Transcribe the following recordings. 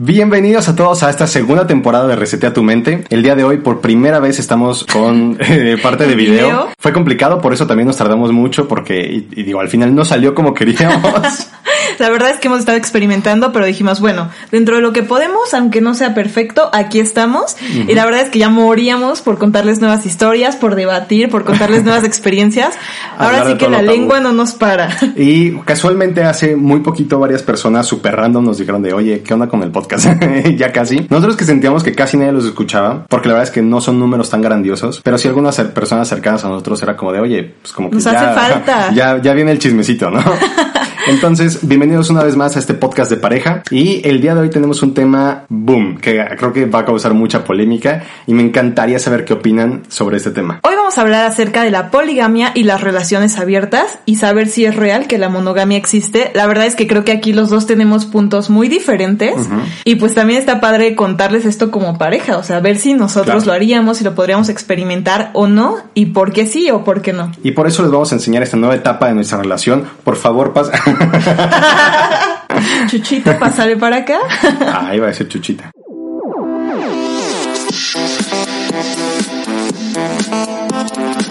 Bienvenidos a todos a esta segunda temporada de Resetea tu mente. El día de hoy por primera vez estamos con eh, parte de video. video. Fue complicado, por eso también nos tardamos mucho porque, y, y digo, al final no salió como queríamos. La verdad es que hemos estado experimentando, pero dijimos, bueno, dentro de lo que podemos, aunque no sea perfecto, aquí estamos. Y la verdad es que ya moríamos por contarles nuevas historias, por debatir, por contarles nuevas experiencias. Ahora sí que la tabú. lengua no nos para. y casualmente hace muy poquito varias personas super random nos dijeron de, oye, ¿qué onda con el podcast? ya casi. Nosotros que sentíamos que casi nadie los escuchaba, porque la verdad es que no son números tan grandiosos, pero sí algunas personas cercanas a nosotros era como de, oye, pues como que Nos ya, hace falta. ya, ya viene el chismecito, ¿no? Entonces, bienvenidos una vez más a este podcast de pareja. Y el día de hoy tenemos un tema boom, que creo que va a causar mucha polémica y me encantaría saber qué opinan sobre este tema. Hoy vamos a hablar acerca de la poligamia y las relaciones abiertas y saber si es real que la monogamia existe. La verdad es que creo que aquí los dos tenemos puntos muy diferentes y pues también está padre contarles esto como pareja, o sea, ver si nosotros Claro. lo haríamos, si lo podríamos experimentar o no y por qué sí o por qué no. Y por eso les vamos a enseñar esta nueva etapa de nuestra relación. Por favor, pasa. Chuchito, pásale para acá. ah, iba a decir chuchita.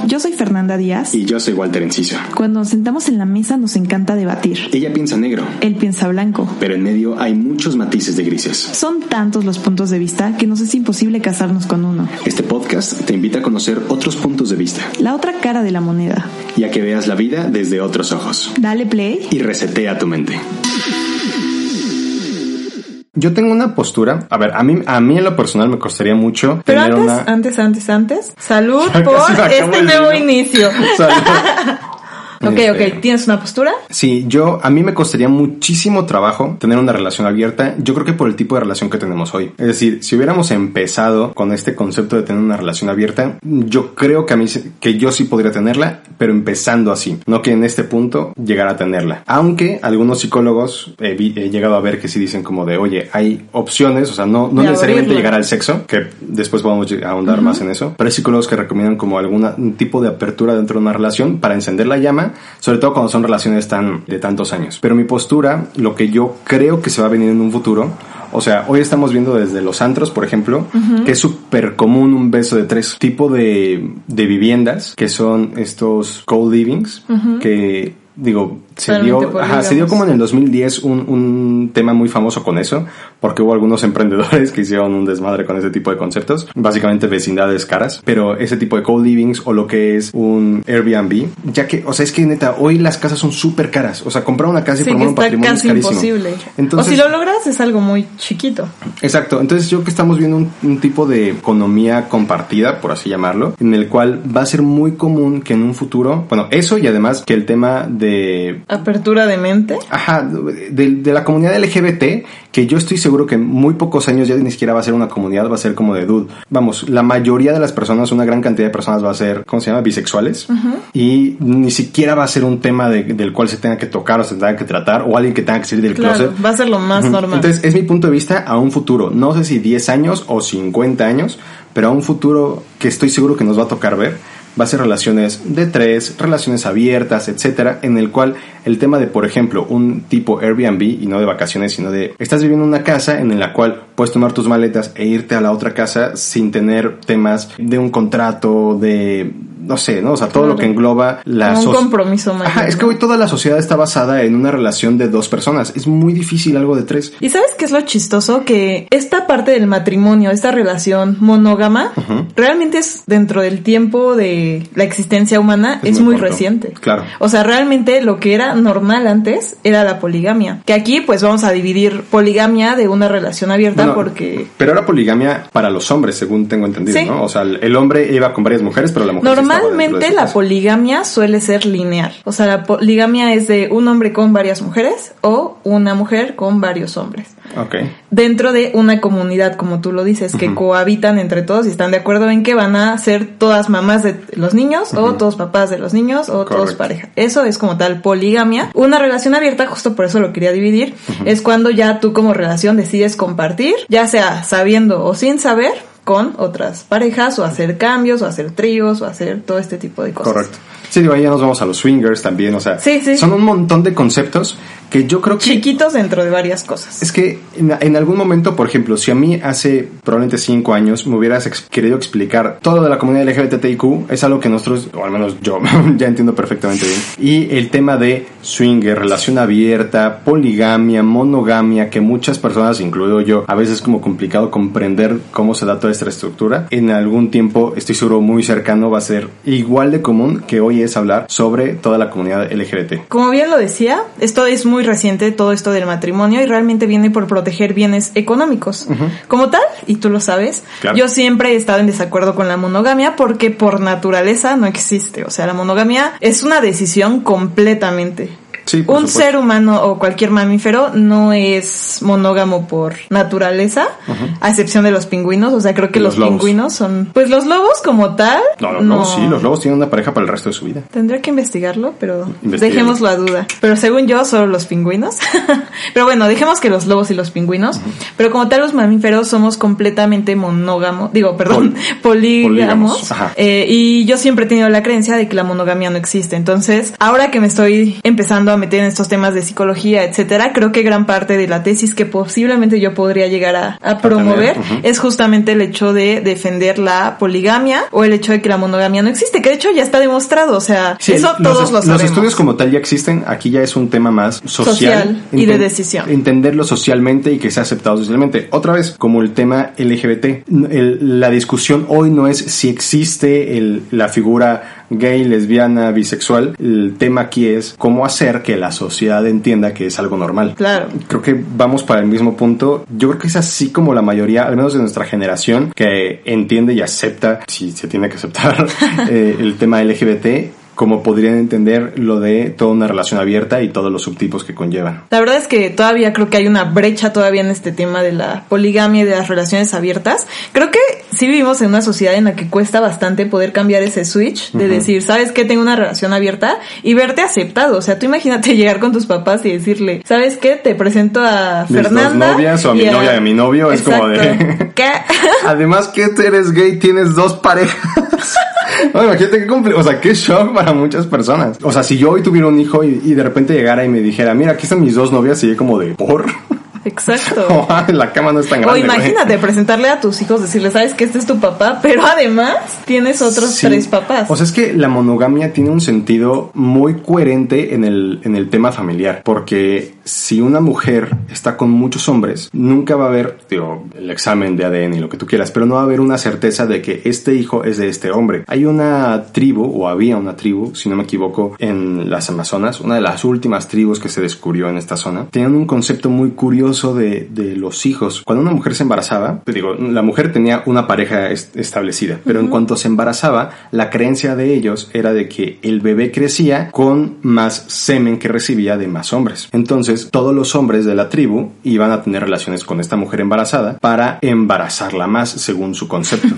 Yo soy Fernanda Díaz. Y yo soy Walter Enciso. Cuando nos sentamos en la mesa nos encanta debatir. Ella piensa negro, Él piensa blanco. pero en medio hay muchos matices de grises. Son tantos los puntos de vista que nos es imposible casarnos con uno. Este podcast te invita a conocer otros puntos de vista La otra cara de la moneda. y a que veas la vida desde otros ojos. Dale play. y resetea tu mente. Yo tengo una postura, a ver, a mí, a mí en lo personal me costaría mucho Pero tener antes, una... antes, antes, antes, salud por este nuevo inicio. Salud. Ok, Este, ok, ¿tienes una postura? Sí, yo, a mí me costaría muchísimo trabajo tener una relación abierta, yo creo que por el tipo de relación que tenemos hoy. Es decir, si hubiéramos empezado con este concepto de tener una relación abierta, yo creo que a mí, que yo sí podría tenerla, pero empezando así, no que en este punto llegara a tenerla. Aunque algunos psicólogos he, vi- he llegado a ver que sí dicen como de, oye, hay opciones, o sea, no, necesariamente llegar al sexo, que después podemos ahondar más en eso, pero hay psicólogos que recomiendan como algún tipo de apertura dentro de una relación para encender la llama, sobre todo cuando son relaciones tan de tantos años. Pero mi postura, lo que yo creo que se va a venir en un futuro, o sea, hoy estamos viendo desde los antros, por ejemplo, que es súper común un beso de tres tipo de, de viviendas, que son estos co-livings, que digo, se dio, ajá, se dio como en el 2010 un, un tema muy famoso con eso, porque hubo algunos emprendedores que hicieron un desmadre con ese tipo de conceptos, básicamente vecindades caras, pero ese tipo de co-livings o lo que es un Airbnb, ya que, o sea, es que neta, hoy las casas son súper caras, o sea, comprar una casa y Sí, formar un patrimonio casi es carísimo. imposible. Entonces, o si lo logras es algo muy chiquito. Exacto, entonces yo que estamos viendo un, un tipo de economía compartida, por así llamarlo, en el cual va a ser muy común que en un futuro, bueno, eso y además que el tema de Apertura de mente. Ajá, de, de la comunidad LGBT, que yo estoy seguro que en muy pocos años ya ni siquiera va a ser una comunidad, va a ser como de dude. Vamos, la mayoría de las personas, una gran cantidad de personas va a ser, ¿cómo se llama? Bisexuales. Y ni siquiera va a ser un tema de- del cual se tenga que tocar o se tenga que tratar o alguien que tenga que salir del Claro, closet. va a ser lo más normal. Entonces, es mi punto de vista a un futuro. No sé si 10 años o 50 años, pero a un futuro que estoy seguro que nos va a tocar ver. Va a ser relaciones de tres, relaciones abiertas, etcétera, en el cual el tema de, por ejemplo, un tipo Airbnb y no de vacaciones, sino de estás viviendo en una casa en la cual puedes tomar tus maletas e irte a la otra casa sin tener temas de un contrato, de no sé, ¿no? O sea, todo Claro. lo que engloba la Como un compromiso mayor, Ajá, es que hoy toda la sociedad está basada en una relación de dos personas. Es muy difícil algo de tres. ¿Y sabes qué es lo chistoso? Que esta parte del matrimonio, esta relación monógama, realmente es dentro del tiempo de la existencia humana, Es es, muy reciente. Claro. O sea, realmente lo que era normal antes era la poligamia. Que aquí pues vamos a dividir poligamia de una relación abierta Bueno, porque... Pero era poligamia para los hombres, según tengo entendido, Sí. ¿no? O sea, el hombre iba con varias mujeres, pero la mujer Normalmente la poligamia suele ser lineal. O sea, la poligamia es de un hombre con varias mujeres o una mujer con varios hombres. Ok. dentro de una comunidad, como tú lo dices, que cohabitan entre todos y están de acuerdo en que van a ser todas mamás de los niños o todos papás de los niños o todos pareja. Eso es como tal poligamia. Una relación abierta, justo por eso lo quería dividir, es cuando ya tú como relación decides compartir, ya sea sabiendo o sin saber, con otras parejas o hacer cambios o hacer tríos o hacer todo este tipo de cosas. Correcto. Sí, digo, ahí ya nos vamos a los swingers también, o sea, Sí, sí. son un montón de conceptos que yo creo que... Chiquitos dentro de varias cosas. Es que en, en algún momento, por ejemplo, si a mí hace probablemente cinco años me hubieras ex- querido explicar todo de la comunidad LGBTIQ, es algo que nosotros, o al menos yo, ya entiendo perfectamente bien. Y el tema de swinger, relación abierta, poligamia, monogamia, que muchas personas, incluido yo, a veces es como complicado comprender cómo se da toda esta estructura. En algún tiempo, estoy seguro muy cercano, va a ser igual de común que hoy es hablar sobre toda la comunidad LGBT. Como bien lo decía, esto es muy reciente, todo esto del matrimonio, y realmente viene por proteger bienes económicos. Como tal, y tú lo sabes, Claro. yo siempre he estado en desacuerdo con la monogamia porque por naturaleza no existe. O sea, la monogamia es una decisión completamente. Sí, Un supuesto. ser humano o cualquier mamífero no es monógamo por naturaleza, a excepción de los pingüinos. O sea, creo que los, pingüinos son... Pues los lobos como tal... No, los lobos sí, los lobos tienen una pareja para el resto de su vida. Tendré que investigarlo, pero dejémoslo a duda. Pero según yo, solo los pingüinos. pero bueno, dejemos que los lobos y los pingüinos. Pero como tal, los mamíferos somos completamente monógamos. Digo, perdón, polígamos. Eh, y yo siempre he tenido la creencia de que la monogamia no existe. Entonces, ahora que me estoy empezando a meter en estos temas de psicología, etcétera, creo que gran parte de la tesis que posiblemente yo podría llegar a, a promover es justamente el hecho de defender la poligamia o el hecho de que la monogamia no existe, que de hecho ya está demostrado, o sea, Sí, eso los todos lo sabemos. Los estudios como tal ya existen, aquí ya es un tema más social. Social y de decisión. Entenderlo socialmente y que sea aceptado socialmente. Otra vez, como el tema LGBT, el- la discusión hoy no es si existe el- la figura gay, lesbiana, bisexual. El tema aquí es cómo hacer que la sociedad entienda que es algo normal. Claro. Creo que vamos para el mismo punto. Yo creo que es así como la mayoría, al menos de nuestra generación, que entiende y acepta, si se tiene que aceptar, eh, el tema LGBT, como podrían entender lo de toda una relación abierta y todos los subtipos que conllevan. La verdad es que todavía creo que hay una brecha todavía en este tema de la poligamia y de las relaciones abiertas. Creo que sí vivimos en una sociedad en la que cuesta bastante poder cambiar ese switch de decir, ¿sabes qué? Tengo una relación abierta y verte aceptado. O sea, tú imagínate llegar con tus papás y decirle, ¿sabes qué? Te presento a Mis dos novias o a mi y novia de mi novio, es como de- Exacto. ¿Qué? Además que tú eres gay, tienes dos parejas. Bueno, imagínate qué compli- o sea, qué shock para muchas personas. O sea, si yo hoy tuviera un hijo y, y de repente llegara y me dijera, mira, aquí están mis dos novias, sería como de, ¿por? Exacto. La cama no es tan O grande. güey. imagínate presentarle a tus hijos, decirle, sabes que este es tu papá, pero además tienes otros Sí. tres papás. O sea, es que la monogamia tiene un sentido muy coherente en el, en el tema familiar, porque si una mujer está con muchos hombres, nunca va a haber, digo, el examen de ADN y lo que tú quieras, pero no va a haber una certeza de que este hijo es de este hombre. Hay una tribu, o había una tribu, si no me equivoco, en las Amazonas, una de las últimas tribus que se descubrió en esta zona, tenían un concepto muy curioso de, de los hijos. Cuando una mujer se embarazaba, te digo, la mujer tenía una pareja est- establecida, pero en cuanto se embarazaba, la creencia de ellos era de que el bebé crecía con más semen que recibía de más hombres. Entonces, todos los hombres de la tribu iban a tener relaciones con esta mujer embarazada para embarazarla más, según su concepto.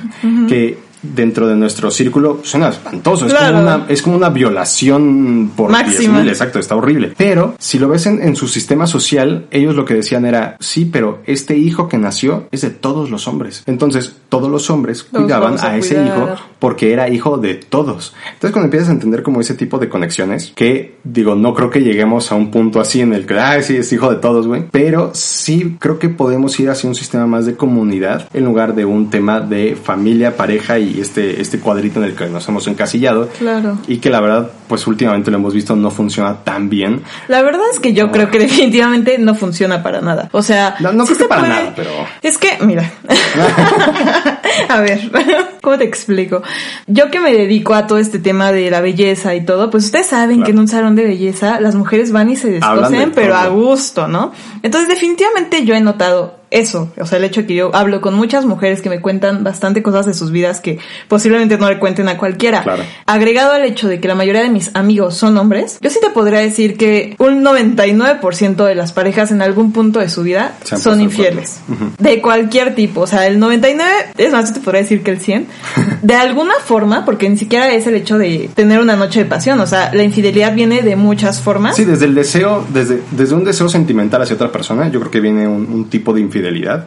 Que dentro de nuestro círculo suena espantoso, es, como una, es como una violación por Máxima. 10.000, exacto, está horrible. Pero si lo ves en, en su sistema social, ellos lo que decían era, sí, pero este hijo que nació es de todos los hombres. Entonces, todos los hombres cuidaban a a, ese hijo porque era hijo de todos. Entonces, cuando empiezas a entender como ese tipo de conexiones, que digo, no creo que lleguemos a un punto así en el que, ah, sí, es hijo de todos, güey. Pero sí creo que podemos ir hacia un sistema más de comunidad en lugar de un tema de familia, pareja y este, este cuadrito en el que nos hemos encasillado. Claro. Y que la verdad, pues últimamente lo hemos visto, no funciona tan bien. La verdad es que yo creo que definitivamente no funciona para nada. O sea, No, no sí creo que para puede- nada, pero- Es que, mira. a ver, ¿cómo te explico? Yo que me dedico a todo este tema de la belleza y todo, pues ustedes saben Claro. que en un salón de belleza las mujeres van y se de descosen, pero a gusto, ¿no? Entonces, definitivamente yo he notado eso, o sea, el hecho de que yo hablo con muchas mujeres que me cuentan bastante cosas de sus vidas que posiblemente no le cuenten a cualquiera. Claro. Agregado al hecho de que la mayoría de mis amigos son hombres, yo sí te podría decir que un 99% de las parejas en algún punto de su vida son infieles. De cualquier tipo, o sea, el 99, es más, yo te podría decir que el 100, de alguna forma, porque ni siquiera es el hecho de tener una noche de pasión, o sea, la infidelidad viene de muchas formas. Sí, desde el deseo, desde, desde un deseo sentimental hacia otra persona, yo creo que viene un, un tipo de infidelidad.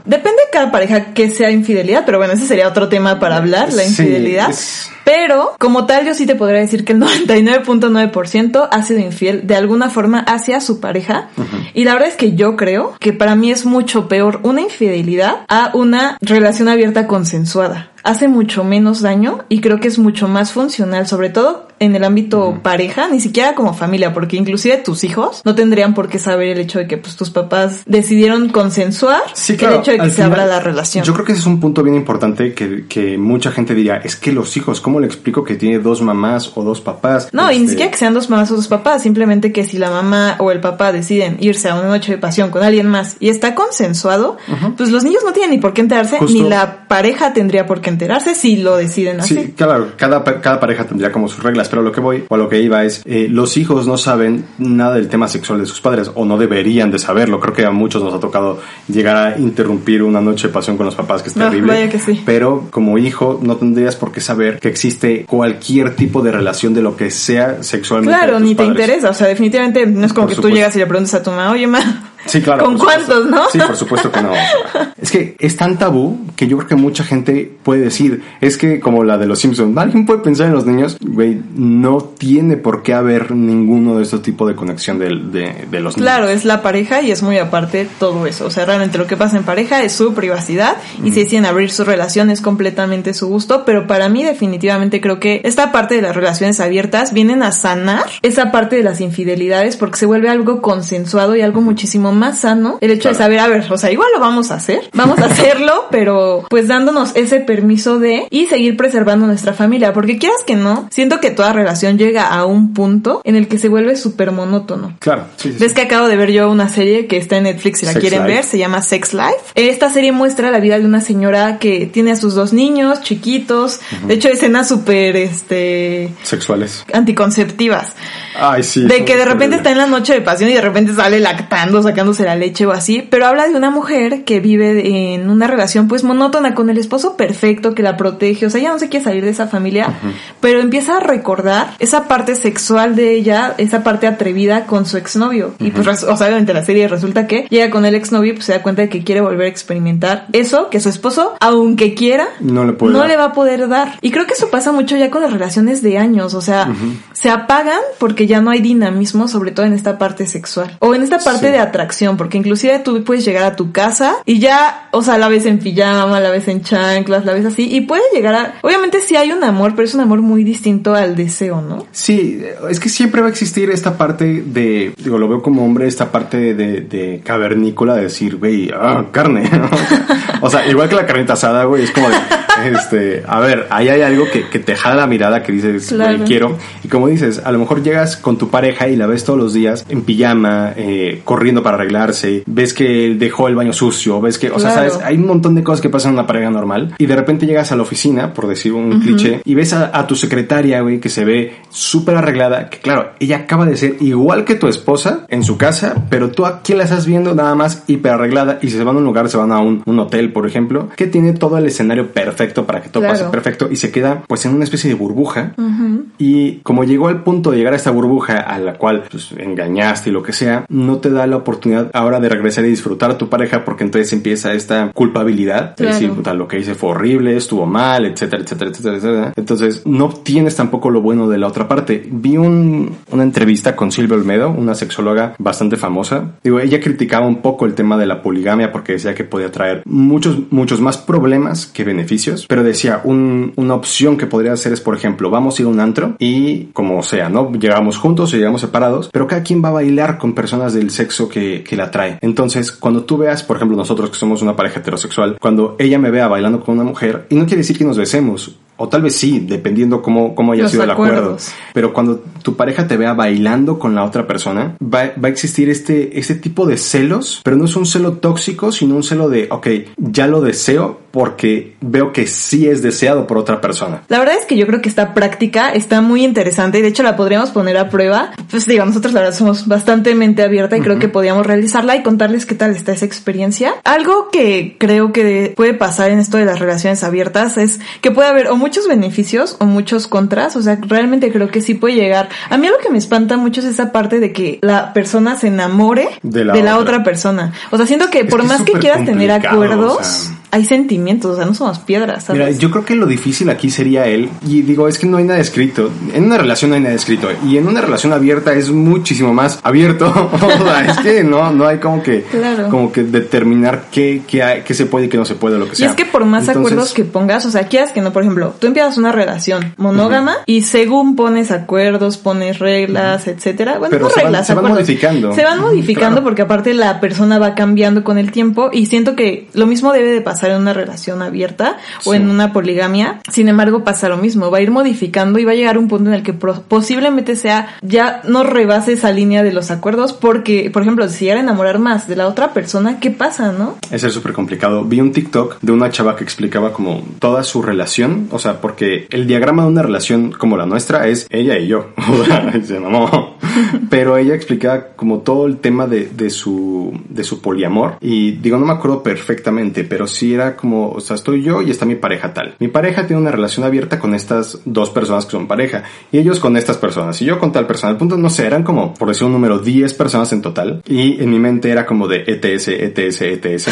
Depende de cada pareja que sea infidelidad, pero bueno, ese sería otro tema para hablar, la Sí, infidelidad. es- Pero, como tal, yo sí te podría decir que el 99.9% ha sido infiel de alguna forma hacia su pareja. Y la verdad es que yo creo que para mí es mucho peor una infidelidad a una relación abierta consensuada hace mucho menos daño y creo que es mucho más funcional, sobre todo en el ámbito pareja, ni siquiera como familia, porque inclusive tus hijos no tendrían por qué saber el hecho de que pues tus papás decidieron consensuar el hecho de que se abra la relación. Yo creo que ese es un punto bien importante que, que, mucha gente diría, es que los hijos, ¿cómo le explico que tiene dos mamás o dos papás? No, y ni este siquiera que sean dos mamás o dos papás, simplemente que si la mamá o el papá deciden irse a una noche de pasión con alguien más y está consensuado, pues los niños no tienen ni por qué enterarse, ni la pareja tendría por qué enterarse si lo deciden así. Sí, claro, cada, cada pareja tendría como sus reglas, pero lo que voy o a lo que iba es, eh, los hijos no saben nada del tema sexual de sus padres o no deberían de saberlo. Creo que a muchos nos ha tocado llegar a interrumpir una noche de pasión con los papás, que es terrible. que sí. Pero como hijo no tendrías por qué saber que existe cualquier tipo de relación de lo que sea sexualmente. Claro, ni te interesa. O sea, definitivamente no es como que tú llegas y le preguntas a tu mamá, oye, ma, Sí, claro. ¿Con cuántos, no? Sí, por supuesto que no. Es que es tan tabú que yo creo que mucha gente puede decir, es que como la de los Simpsons, alguien puede pensar en los niños, güey, no tiene por qué haber ninguno de estos tipos de conexión de, de, los niños. Claro, es la pareja y es muy aparte todo eso. O sea, realmente lo que pasa en pareja es su privacidad y si deciden abrir su relación es completamente su gusto, pero para mí definitivamente creo que esta parte de las relaciones abiertas vienen a sanar esa parte de las infidelidades porque se vuelve algo consensuado y algo muchísimo más sano el hecho de saber, a ver, o sea, igual lo vamos a hacer, vamos a hacerlo, pero pues dándonos ese permiso de y seguir preservando nuestra familia, porque quieras que no, siento que toda relación llega a un punto en el que se vuelve súper monótono. Claro. Ves que acabo de ver yo una serie que está en Netflix, si la quieren ver, se llama Sex Life. Esta serie muestra la vida de una señora que tiene a sus dos niños chiquitos, de hecho escenas súper, este... Sexuales. Anticonceptivas. Ay, sí. De que de repente está en la noche de pasión y de repente sale lactando, sacando la leche o así, pero habla de una mujer que vive en una relación pues monótona con el esposo perfecto que la protege, o sea, ella no se quiere salir de esa familia, pero empieza a recordar esa parte sexual de ella, esa parte atrevida con su exnovio. Y pues, o sea, obviamente la serie resulta que llega con el exnovio pues se da cuenta de que quiere volver a experimentar eso que su esposo, aunque quiera, no le, no le va a poder dar. Y creo que eso pasa mucho ya con las relaciones de años, o sea, se apagan porque ya no hay dinamismo, sobre todo en esta parte sexual o en esta parte de atracción porque inclusive tú puedes llegar a tu casa y ya, o sea, la ves en pijama, la ves en chanclas, la ves así, y puede llegar a, obviamente sí hay un amor, pero es un amor muy distinto al deseo, ¿no? Sí, es que siempre va a existir esta parte de, digo, lo veo como hombre, esta parte de, de cavernícola de decir, güey, ah, carne, o sea, igual que la carnita asada, güey, es como de, este, a ver, ahí hay algo que, que te jala la mirada que dices, güey, quiero, y como dices, a lo mejor llegas con tu pareja y la ves todos los días en pijama, eh, corriendo para arreglar ves que dejó el baño sucio, ves que, o sea, sabes, hay un montón de cosas que pasan en una pareja normal y de repente llegas a la oficina, por decir un cliché, y ves a, tu secretaria, güey, que se ve súper arreglada, que claro, ella acaba de ser igual que tu esposa en su casa, pero tú aquí la estás viendo nada más hiper arreglada y si se van a un lugar, se van a un, hotel, por ejemplo, que tiene todo el escenario perfecto para que todo pase perfecto y se queda pues en una especie de burbuja y como llegó al punto de llegar a esta burbuja a la cual pues, engañaste y lo que sea, no te da la oportunidad ahora de regresar y disfrutar a tu pareja porque entonces empieza esta culpabilidad de decir, puta, lo que hice fue horrible, estuvo mal, etcétera, etcétera, etcétera, etcétera. Entonces no tienes tampoco lo bueno de la otra parte. Vi un, una entrevista con Silvia Olmedo, una sexóloga bastante famosa. Digo, ella criticaba un poco el tema de la poligamia porque decía que podía traer muchos, muchos más problemas que beneficios, pero decía, un, una opción que podría hacer es, por ejemplo, vamos a ir a un antro y como sea, ¿no? Llegamos juntos o llegamos separados, pero cada quien va a bailar con personas del sexo que, que la atrae. Entonces, cuando tú veas, por ejemplo, nosotros que somos una pareja heterosexual, cuando ella me vea bailando con una mujer, y no quiere decir que nos besemos, o tal vez sí, dependiendo cómo, cómo haya sido el acuerdo. Pero cuando tu pareja te vea bailando con la otra persona, va, va, a existir este, este tipo de celos, pero no es un celo tóxico, sino un celo de, ok, ya lo deseo porque veo que sí es deseado por otra persona. La verdad es que yo creo que esta práctica está muy interesante y de hecho la podríamos poner a prueba. Pues digo, nosotros la verdad somos bastante mente abierta y creo que podríamos realizarla y contarles qué tal está esa experiencia. Algo que creo que puede pasar en esto de las relaciones abiertas es que puede haber o muchos beneficios o muchos contras, o sea, realmente creo que sí puede llegar. A mí lo que me espanta mucho es esa parte de que la persona se enamore de la, otra. persona. O sea, siento que por más que quieras tener acuerdos, hay sentimientos, o sea, no somos piedras, ¿sabes? Mira, yo creo que lo difícil aquí sería él, y digo, es que no hay nada escrito. En una relación no hay nada escrito, y en una relación abierta es muchísimo más abierto. o sea, es que no, no hay como que, Claro. como que determinar qué, qué, hay- qué se puede y qué no se puede, lo que Y sea. es que por más Entonces, acuerdos que pongas, o sea, quieras que no, por ejemplo, tú empiezas una relación monógama y según pones acuerdos, pones reglas, etcétera, bueno, Pero no se van- reglas, se van modificando. Se van modificando Claro. porque aparte la persona va cambiando con el tiempo y siento que lo mismo debe de pasar en una relación abierta o en una poligamia. Sin embargo, pasa lo mismo, va a ir modificando y va a llegar un punto en el que posiblemente sea ya no rebase esa línea de los acuerdos porque, por ejemplo, si llegara a enamorar más de la otra persona, ¿qué pasa, no? Ese es súper complicado. Vi un TikTok de una chava que explicaba como toda su relación, o sea, porque el diagrama de una relación como la nuestra es ella y yo. Se mamó. Pero ella explicaba como todo el tema de, de su de su poliamor y digo, no me acuerdo perfectamente, pero sí era como, o sea, estoy yo y está mi pareja tal. Mi pareja tiene una relación abierta con estas dos personas que son pareja y ellos con estas personas y yo con tal persona. El punto, no sé, eran como, por decir un número, 10 personas en total y en mi mente era como de ETS, ETS, ETS.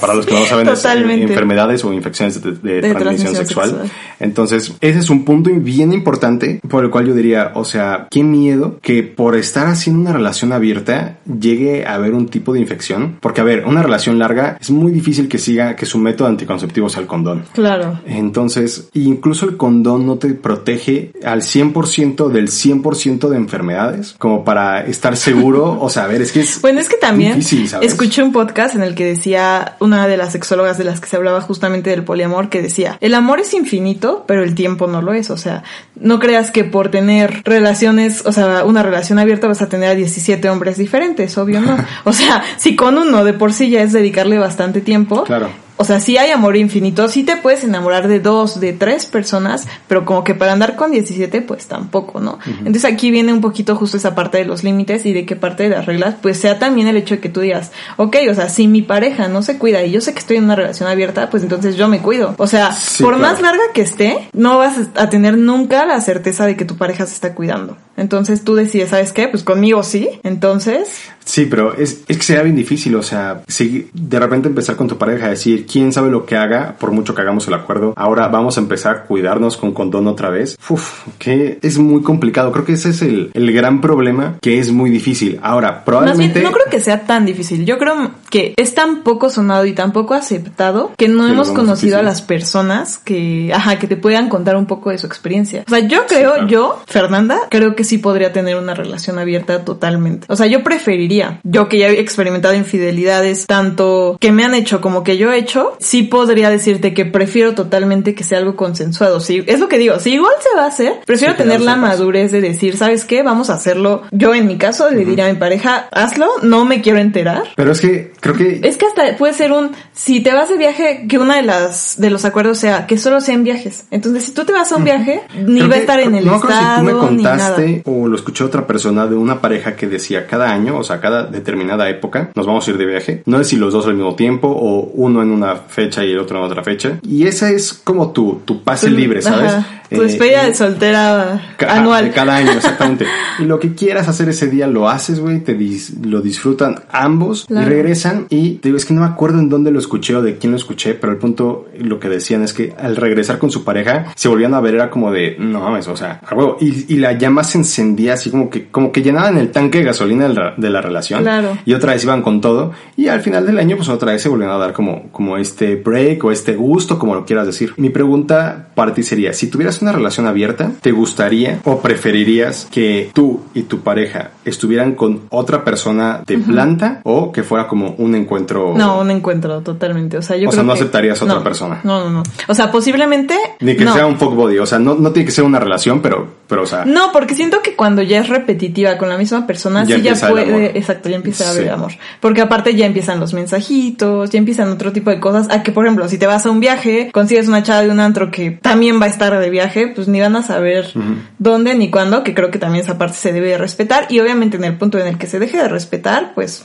Para los que no saben, es, eh, enfermedades o infecciones de, de De transmisión transmisión sexual. sexual. Entonces, ese es un punto bien importante por el cual yo diría, o sea, qué miedo que por estar haciendo una relación abierta llegue a haber un tipo de infección. Porque, a ver, una relación larga es muy difícil que siga, que su método anticonceptivo sea el condón. Claro. Entonces, incluso el condón no te protege al 100% del 100% de enfermedades, como para estar seguro, o sea, a ver, es que es Bueno, es que también difícil, ¿sabes? escuché un podcast en el que decía una de las sexólogas de las que se hablaba justamente del poliamor que decía, el amor es infinito, pero el tiempo no lo es. O sea, no creas que por tener relaciones, o sea, una relación abierta vas a tener a 17 hombres diferentes, obvio no. O sea, si con uno de por sí ya es dedicarle bastante tiempo. Claro. O sea, sí hay amor infinito, sí te puedes enamorar de dos, de tres personas, pero como que para andar con 17, pues tampoco, ¿no? Entonces aquí viene un poquito justo esa parte de los límites y de qué parte de las reglas, pues sea también el hecho de que tú digas, ok, o sea, si mi pareja no se cuida y yo sé que estoy en una relación abierta, pues entonces yo me cuido. O sea, Sí, por claro. más larga que esté, no vas a tener nunca la certeza de que tu pareja se está cuidando. Entonces tú decides, ¿sabes qué? Pues conmigo sí. Entonces, Sí, pero es, es que sería bien difícil, o sea, si de repente empezar con tu pareja a decir, quién sabe lo que haga, por mucho que hagamos el acuerdo, ahora vamos a empezar a cuidarnos con condón otra vez. Uf, que es muy complicado. Creo que ese es el, el gran problema, que es muy difícil. Ahora, Más bien, probablemente... no creo que sea tan difícil. Yo creo que es tan poco sonado y tan poco aceptado que no Que hemos conocido a las personas que, ajá, que te puedan contar un poco de su experiencia. O sea, yo creo, claro. yo, Fernanda, creo que sí podría tener una relación abierta totalmente. O sea, yo preferiría, yo que ya he experimentado infidelidades, tanto que me han hecho como que yo he hecho, sí podría decirte que prefiero totalmente que sea algo consensuado. Sí, es lo que digo, si igual se va a hacer, prefiero Sí, que tener la madurez de decir, ¿sabes qué? Vamos a hacerlo. Yo en mi caso le diría a mi pareja, hazlo, no me quiero enterar. Pero es que creo que... Es que hasta puede ser un, si te vas de viaje, que una de las, de los acuerdos sea que solo sean viajes. Entonces, si tú te vas a un viaje, ni Creo va a que- estar en el no estado, si tú me ni nada. O lo escuché otra persona de una pareja que decía cada año, o sea, cada determinada época, nos vamos a ir de viaje. No es si los dos al mismo tiempo o uno en una fecha y el otro en otra fecha. Y esa es como tu, tu pase Tu- libre, ¿sabes? ajá, tu Eh, despedida de soltera Ca- anual. De cada año, exactamente. y lo que quieras hacer ese día lo haces, güey, te dis- lo disfrutan ambos Claro. y regresan. Y te digo, es que no me acuerdo en dónde lo escuché o de quién lo escuché, pero el punto, lo que decían es que al regresar con su pareja, se volvían a ver, era como de, no mames, o sea, a huevo. Y, y la llama se encendía así como que, como que llenaban el tanque de gasolina de la, de la relación. Claro. Y otra vez iban con todo. Y al final del año, pues otra vez se volvían a dar como, como este break o este gusto, como lo quieras decir. Mi pregunta para ti sería, si tuvieras una relación abierta, ¿te gustaría o preferirías que tú y tu pareja estuvieran con otra persona de planta o que fuera como un encuentro? No, un encuentro totalmente. O sea, yo O creo sea, no que- aceptarías a otra no, persona. No, no, no. O sea, posiblemente. Ni que no. sea un fuck body, o sea, no, no tiene que ser una relación, pero, pero o sea, No, porque siento que cuando ya es repetitiva con la misma persona, Ya sí ya puede, exacto, ya empieza a haber Sí. amor. Porque aparte ya empiezan los mensajitos, ya empiezan otro tipo de cosas. A que, por ejemplo, si te vas a un viaje, consigues una chava de un antro que también va a estar de viaje, pues ni van a saber dónde ni cuándo, que creo que también esa parte se debe de respetar. Y obviamente en el punto en el que se deje de respetar, pues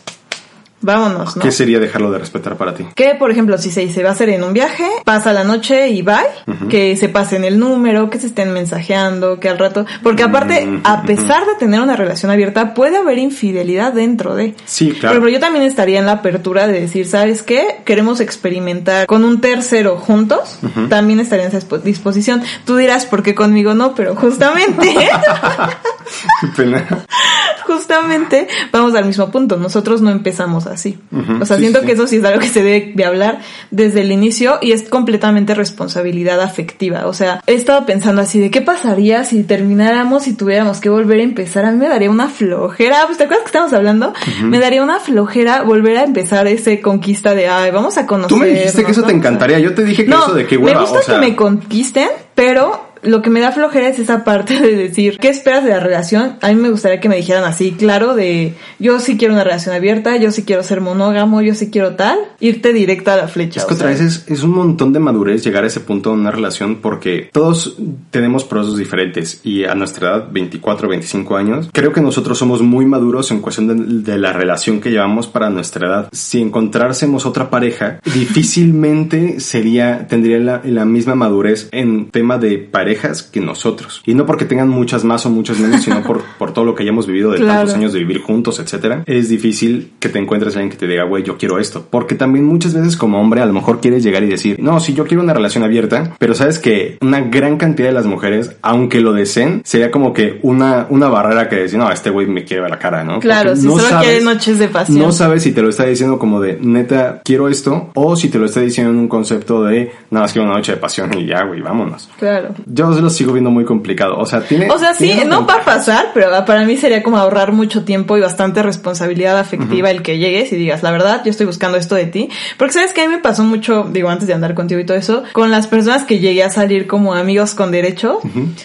vámonos, ¿no? ¿Qué sería dejarlo de respetar para ti? Que, por ejemplo, si se dice va a ser en un viaje, pasa la noche y bye, que se pasen el número, que se estén mensajeando, que al rato, porque aparte, a pesar de tener una relación abierta, puede haber infidelidad dentro de. Sí, claro. ejemplo, yo también estaría en la apertura de decir, ¿sabes qué? Queremos experimentar con un tercero juntos. También estaría en esa dispo- disposición. Tú dirás, ¿por qué conmigo no? Pero justamente, Qué pena. justamente vamos al mismo punto. Nosotros no empezamos así. O sea, sí, siento sí, que eso sí es algo que se debe de hablar desde el inicio y es completamente responsabilidad afectiva. O sea, he estado pensando así de qué pasaría si termináramos y tuviéramos que volver a empezar. A mí me daría una flojera. Pues, ¿Te acuerdas que estábamos hablando? Me daría una flojera volver a empezar ese conquista de, ay, vamos a conocer. Tú me dijiste que eso te encantaría. Yo te dije que No, eso de que me hueva, gusta o sea, que me conquisten, pero lo que me da flojera es esa parte de decir, ¿qué esperas de la relación? A mí me gustaría que me dijeran así, claro, de yo sí quiero una relación abierta, yo sí quiero ser monógamo, yo sí quiero tal, irte directa a la flecha. Es que otra vez es, es un montón de madurez llegar a ese punto en una relación porque todos tenemos procesos diferentes y a nuestra edad, 24, 25 años, creo que nosotros somos muy maduros en cuestión de, de la relación que llevamos para nuestra edad. Si encontrásemos otra pareja, difícilmente sería, tendría la, la misma madurez en tema de parejas que nosotros. Y no porque tengan muchas más o muchas menos, sino por, por todo lo que hayamos vivido de Claro. tantos años de vivir juntos, etcétera. Es difícil que te encuentres a alguien que te diga, güey, yo quiero esto. Porque también muchas veces como hombre a lo mejor quieres llegar y decir, no, sí, yo quiero una relación abierta, pero sabes que una gran cantidad de las mujeres, aunque lo deseen, sería como que una, una barrera que decir, no, este güey me quiere ver la cara, ¿no? Claro, Porque si solo quiere noches de pasión. No sabes si te lo está diciendo como de, neta, quiero esto, o si te lo está diciendo en un concepto de, nada más quiero una noche de pasión y ya, güey, vámonos. Claro. Yo lo sigo viendo muy complicado. O sea, tiene. O sea, sí, no va a ventajas. pasar, pero para mí sería como ahorrar mucho tiempo y bastante responsabilidad afectiva el que llegues y digas, la verdad, yo estoy buscando esto de ti. Porque sabes que a mí me pasó mucho, digo, antes de andar contigo y todo eso, con las personas que llegué a salir como amigos con derecho,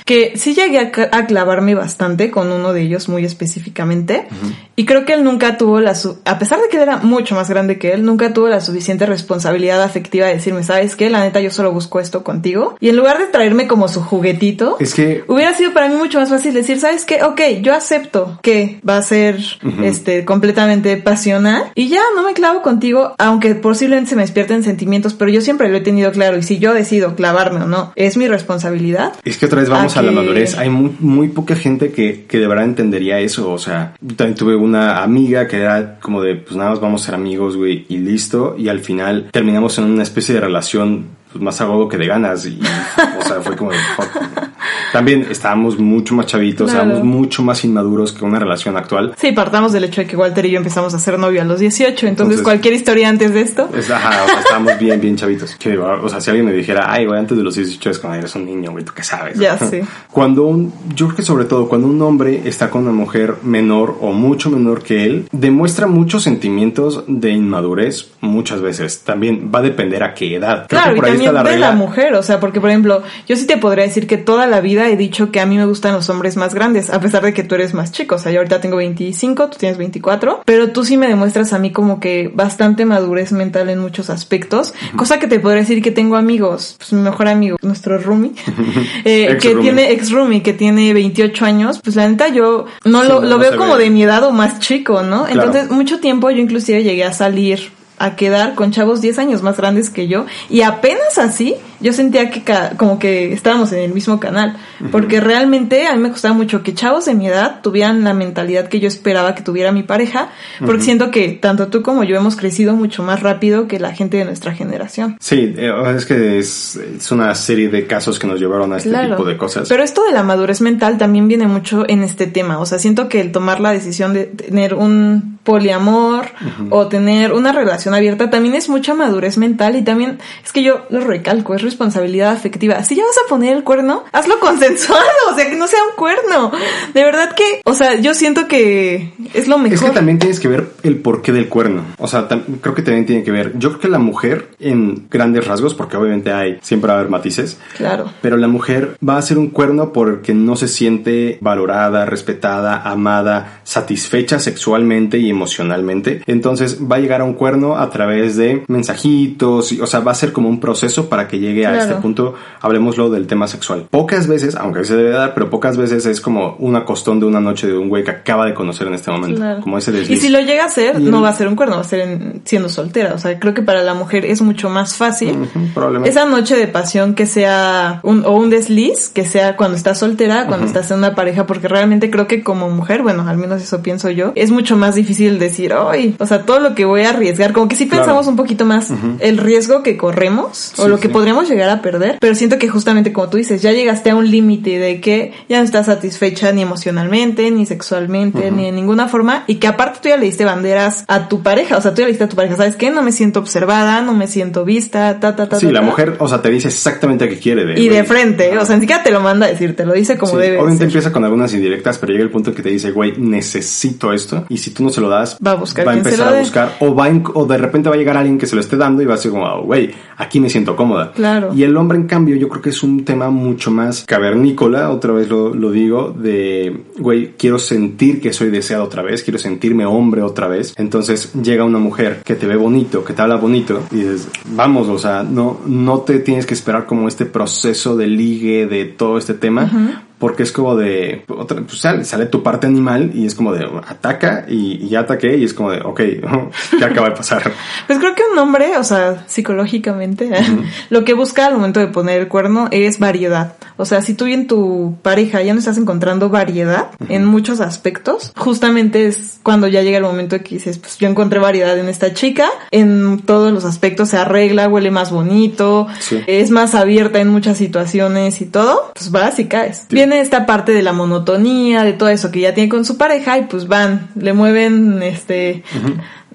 que sí llegué a, a clavarme bastante con uno de ellos muy específicamente. Y creo que él nunca tuvo la, su a pesar de que él era mucho más grande que él, nunca tuvo la suficiente responsabilidad afectiva de decirme, ¿sabes qué? La neta, yo solo busco esto contigo. Y en lugar de traerme como su juguetito, Es que. Hubiera sido para mí mucho más fácil decir, ¿sabes qué? Ok, yo acepto que va a ser este completamente pasional y ya no me clavo contigo, aunque posiblemente se me despierten sentimientos, pero yo siempre lo he tenido claro y si yo decido clavarme o no, es mi responsabilidad. Es que otra vez vamos a a, la madurez. Hay muy, muy poca gente que, que de verdad entendería eso. O sea, también tuve una amiga que era como de, pues nada más vamos a ser amigos, güey, y listo. Y al final terminamos en una especie de relación pues, más agudo que de ganas. Y, o sea, fue como fuck. También estábamos mucho más chavitos, Claro. éramos mucho más inmaduros que una relación actual. Sí, partamos del hecho de que Walter y yo empezamos a ser novio a los 18, entonces, Entonces- cualquier historia antes de esto. Es, ajá, o sea, estábamos bien, bien chavitos. Que, o sea, si alguien me dijera, ay, güey, antes de los 18 es cuando eres un niño, güey, tú qué sabes. Ya sé. Cuando un, yo creo que sobre todo cuando un hombre está con una mujer menor o mucho menor que él, demuestra muchos sentimientos de inmadurez muchas veces. También va a depender a qué edad. Creo Claro, que y por ahí también está la de regla. la mujer, o sea, porque por ejemplo, yo sí te podría decir que toda la vida he dicho que a mí me gustan los hombres más grandes, a pesar de que tú eres más chico, o sea, yo ahorita tengo 25, tú tienes 24, pero tú sí me demuestras a mí como que bastante madurez mental en muchos aspectos, cosa que te podría decir que tengo amigos, pues mi mejor amigo, nuestro roomie, eh, que roomie. tiene ex roomie, que tiene 28 años, pues la neta yo no Sí, lo, no, lo no veo como ve. de mi edad o más chico, ¿no? Claro. Entonces, mucho tiempo yo inclusive llegué a salir a quedar con chavos 10 años más grandes que yo y apenas así yo sentía que ca- como que estábamos en el mismo canal porque realmente a mí me costaba mucho que chavos de mi edad tuvieran la mentalidad que yo esperaba que tuviera mi pareja porque siento que tanto tú como yo hemos crecido mucho más rápido que la gente de nuestra generación. Sí, eh, es que es, es una serie de casos que nos llevaron a este Claro. tipo de cosas. Pero esto de la madurez mental también viene mucho en este tema. O sea, siento que el tomar la decisión de tener un poliamor o tener una relación abierta también es mucha madurez mental y también es que yo lo recalco, es responsabilidad afectiva. Si ya vas a poner el cuerno, hazlo consensuado, o sea, que no sea un cuerno. De verdad que, o sea, yo siento que es lo mejor. Es que también tienes que ver el porqué del cuerno. O sea, creo que también tiene que ver. Yo creo que la mujer, en grandes rasgos, porque obviamente hay, siempre va a haber matices, Claro. pero la mujer va a ser un cuerno porque no se siente valorada, respetada, amada, satisfecha sexualmente y y emocionalmente. Entonces va a llegar a un cuerno a través de mensajitos, y, o sea, va a ser como un proceso para que llegue a Claro. este punto. Hablemoslo del tema sexual. Pocas veces, aunque se debe dar, pero pocas veces es como una costón de una noche de un güey que acaba de conocer en este momento. Claro. Como ese Y desliz. si lo llega a hacer, Y no va a ser un cuerno, va a ser en- siendo soltera. O sea, creo que para la mujer es mucho más fácil. Probablemente. Esa noche de pasión que sea un, o un desliz, que sea cuando estás soltera, cuando estás en una pareja, porque realmente creo que como mujer, bueno, al menos eso pienso yo, es mucho más difícil decir, ay, o sea, todo lo que voy a arriesgar, como que sí Claro. pensamos un poquito más el riesgo que corremos o Sí, lo que sí. podríamos llegar a perder, pero siento que justamente como tú dices, ya llegaste a un límite de que ya no estás satisfecha ni emocionalmente, ni sexualmente, ni de ninguna forma, y que aparte tú ya le diste banderas a tu pareja, o sea, tú ya le diste a tu pareja, ¿sabes qué? No me siento observada, no me siento vista, ta, ta, ta. Sí, ta, la ta. mujer, o sea, te dice exactamente qué quiere. De, Y de frente, o sea, ni siquiera te lo manda a decir, te lo dice como Sí, debe. obviamente ser. empieza con algunas indirectas, pero llega el punto en que te dice, güey, necesito esto. Y si tú no se lo das, Va a buscar va a empezar a buscar. O, va en- o de repente va a llegar alguien que se lo esté dando y va a ser como, "Ah, güey, aquí me siento cómoda. Claro. Y el hombre, en cambio, yo creo que es un tema mucho más cavernícola, otra vez lo, lo digo, de, güey, quiero sentir que soy deseado otra vez, quiero sentirme hombre otra vez. Entonces llega una mujer que te ve bonito, que te habla bonito, y dices, vamos, o sea, no, no te tienes que esperar como este proceso de ligue, de todo este tema. Porque es como de, otra, pues sale, sale tu parte animal y es como de, ataca y, ya ataqué y es como de, ok, ¿qué acaba de pasar? Pues creo que un hombre, o sea, psicológicamente, lo que busca al momento de poner el cuerno es variedad. O sea, si tú y en tu pareja ya no estás encontrando variedad en muchos aspectos, justamente es cuando ya llega el momento de que dices, pues yo encontré variedad en esta chica, en todos los aspectos se arregla, huele más bonito, Sí. es más abierta en muchas situaciones y todo, pues vas y caes. Esta parte de la monotonía, de todo eso que ya tiene con su pareja y pues van, le mueven este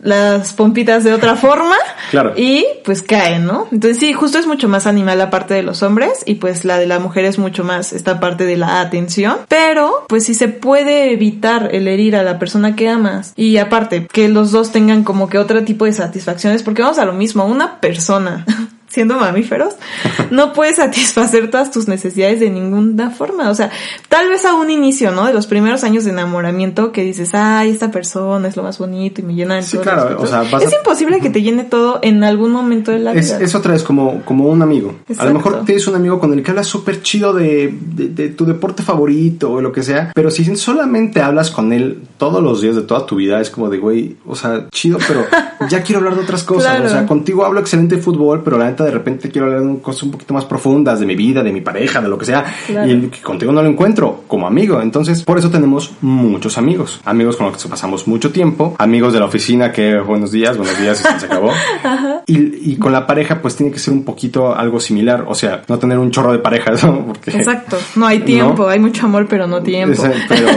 las pompitas de otra forma Claro. y pues caen, ¿no? Entonces sí, justo es mucho más animal la parte de los hombres y pues la de la mujer es mucho más esta parte de la atención, pero pues si se puede evitar el herir a la persona que amas y aparte que los dos tengan como que otro tipo de satisfacciones, porque vamos a lo mismo, una persona siendo mamíferos, no puede satisfacer todas tus necesidades de ninguna forma. O sea, tal vez a un inicio, ¿no? De los primeros años de enamoramiento que dices, ay, esta persona es lo más bonito y me llena de Sí, todos claro, los aspectos". o sea, Es a- imposible que te llene todo en algún momento de la Es, vida. es otra vez como, como un amigo. A Exacto. lo mejor tienes un amigo con el que hablas súper chido de, de, de tu deporte favorito o lo que sea, pero si solamente hablas con él todos los días de toda tu vida, es como de, güey, o sea, chido, pero ya quiero hablar de otras cosas. Claro. O sea, contigo hablo excelente de fútbol, pero la neta de repente quiero hablar de cosas un poquito más profundas de mi vida, de mi pareja, de lo que sea. Claro. Y contigo no lo encuentro como amigo. Entonces, por eso tenemos muchos amigos. Amigos con los que pasamos mucho tiempo. Amigos de la oficina que buenos días, buenos días, y se acabó. Y, y con la pareja, pues tiene que ser un poquito algo similar. O sea, no tener un chorro de parejas, ¿no? Porque, Exacto. No hay tiempo, ¿No? hay mucho amor, pero no tiempo. Pero,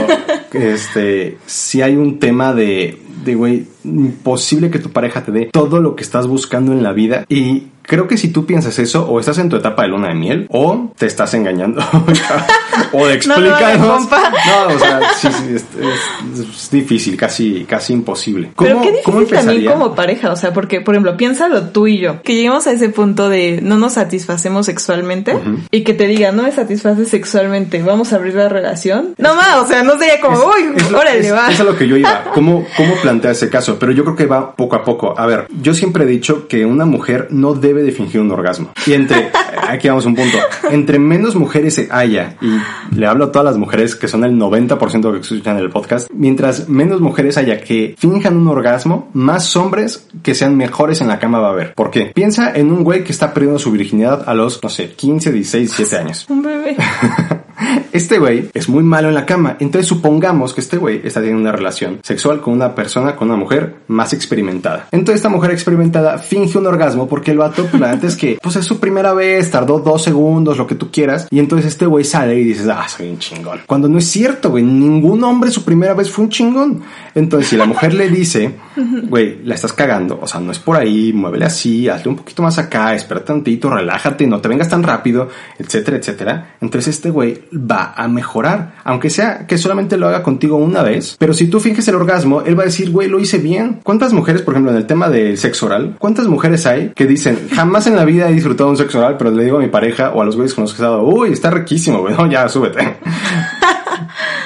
este, si hay un tema de, de, güey, imposible que tu pareja te dé todo lo que estás buscando en la vida. Y creo que si tú piensas eso, o estás en tu etapa de luna de miel, o te estás engañando. o de No explícanos. compa. No, o sea, sí, sí, es, es- es difícil, casi, casi imposible. Pero qué cómo difícil también como pareja, o sea, porque, por ejemplo, piénsalo tú y yo, que lleguemos a ese punto de no nos satisfacemos sexualmente y que te diga, no me satisfaces sexualmente, vamos a abrir la relación. No más, o sea, no sería como, uy, órale, va. Es a lo que yo iba. ¿Cómo, ¿Cómo plantea ese caso? Pero yo creo que va poco a poco. A ver, yo siempre he dicho que una mujer no debe de fingir un orgasmo. Y entre, aquí vamos a un punto, entre menos mujeres se haya, y le hablo a todas las mujeres que son el 90% que escuchan el podcast, mientras menos mujeres haya que finjan un orgasmo, más hombres que sean mejores en la cama va a haber. ¿Por qué? Piensa en un güey que está perdiendo su virginidad a los, no sé, 15, 16, 17 años. Un bebé. Este güey es muy malo en la cama. Entonces supongamos que este güey está teniendo una relación sexual con una persona, con una mujer más experimentada. Entonces esta mujer experimentada finge un orgasmo porque el vato, pues la es que, pues es su primera vez, tardó dos segundos, lo que tú quieras. Y entonces este güey sale y dices, ah, soy un chingón. Cuando no es cierto, güey. Ningún hombre su primera vez fue un chingón. Entonces si la mujer le dice, güey, la estás cagando, o sea, no es por ahí, muévele así, hazle un poquito más acá, espera tantito, relájate, no te vengas tan rápido, etcétera, etcétera. Entonces este güey va a mejorar, aunque sea que solamente lo haga contigo una vez, pero si tú finges el orgasmo, él va a decir, güey, lo hice bien. ¿Cuántas mujeres, por ejemplo, en el tema del sexo oral, cuántas mujeres hay que dicen, jamás en la vida he disfrutado un sexo oral, pero le digo a mi pareja o a los güeyes con los que he estado, uy, está riquísimo, güey, no, ya, súbete.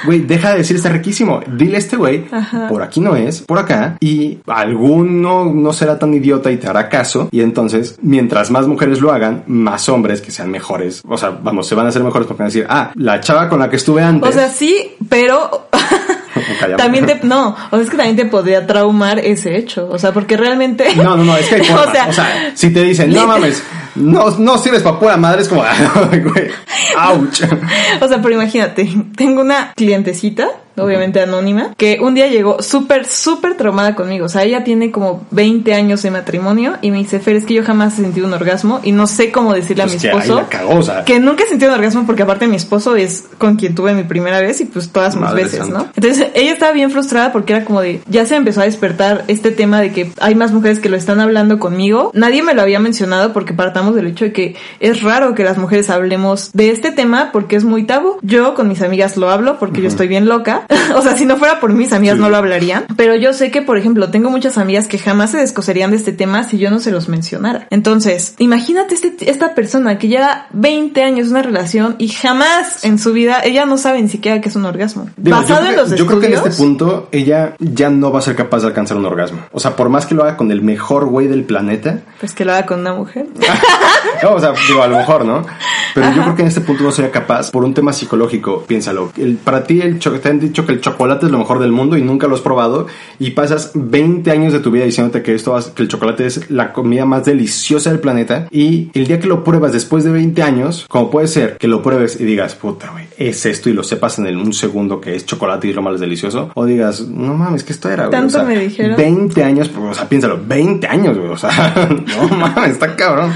güey, deja de decir está riquísimo. Dile a este güey, por aquí no es, por acá, y alguno no será tan idiota y te hará caso. Y entonces, mientras más mujeres lo hagan, más hombres que sean mejores. O sea, vamos, se van a hacer mejores porque van a decir, ah, la chava con la que estuve antes. O sea, sí, pero también te, no, o sea, es que también te podría traumar ese hecho, o sea, porque realmente... No, no, no, es que hay O formas. O sea, sea, si te dicen, no mames, no, no sirves para pura madre, es como, güey, ouch. O sea, pero imagínate, tengo una clientecita, obviamente anónima, que un día llegó súper, súper traumada conmigo. O sea, ella tiene como 20 años de matrimonio y me dice, Fer, es que yo jamás he sentido un orgasmo y no sé cómo decirle a Pues mi que esposo. la cagó, o sea. Que nunca he sentido un orgasmo porque aparte mi esposo es con quien tuve mi primera vez y pues todas mis veces, santa. ¿no? Entonces ella estaba bien frustrada porque era como de, ya se empezó a despertar este tema de que hay más mujeres que lo están hablando conmigo. Nadie me lo había mencionado porque del hecho de que es raro que las mujeres hablemos de este tema porque es muy tabú. Yo con mis amigas lo hablo porque yo estoy bien loca. o sea, si no fuera por mis amigas Sí. no lo hablarían. Pero yo sé que, por ejemplo, tengo muchas amigas que jamás se descoserían de este tema si yo no se los mencionara. Entonces, imagínate este, esta persona que lleva 20 años una relación y jamás en su vida, ella no sabe ni siquiera qué es un orgasmo. Digo, Basado en creo los que, yo creo que en este punto ella ya no va a ser capaz de alcanzar un orgasmo. O sea, por más que lo haga con el mejor güey del planeta, Pues que lo haga con una mujer. no, o sea, digo, a lo mejor, ¿no? Pero yo creo que en este punto no sería capaz por un tema psicológico. Piénsalo. El, para ti el te han dicho que el chocolate es lo mejor del mundo y nunca lo has probado y pasas 20 años de tu vida diciéndote que esto que el chocolate es la comida más deliciosa del planeta y el día que lo pruebas después de 20 años, como puede ser que lo pruebes y digas, puta, güey, es esto y lo sepas en el- un segundo que es chocolate y es lo más delicioso o digas, no mames, que esto era, güey. Tanto O sea, me dijeron. 20 años, pues, o sea, piénsalo, 20 años, güey, o sea, no mames, está cabrón.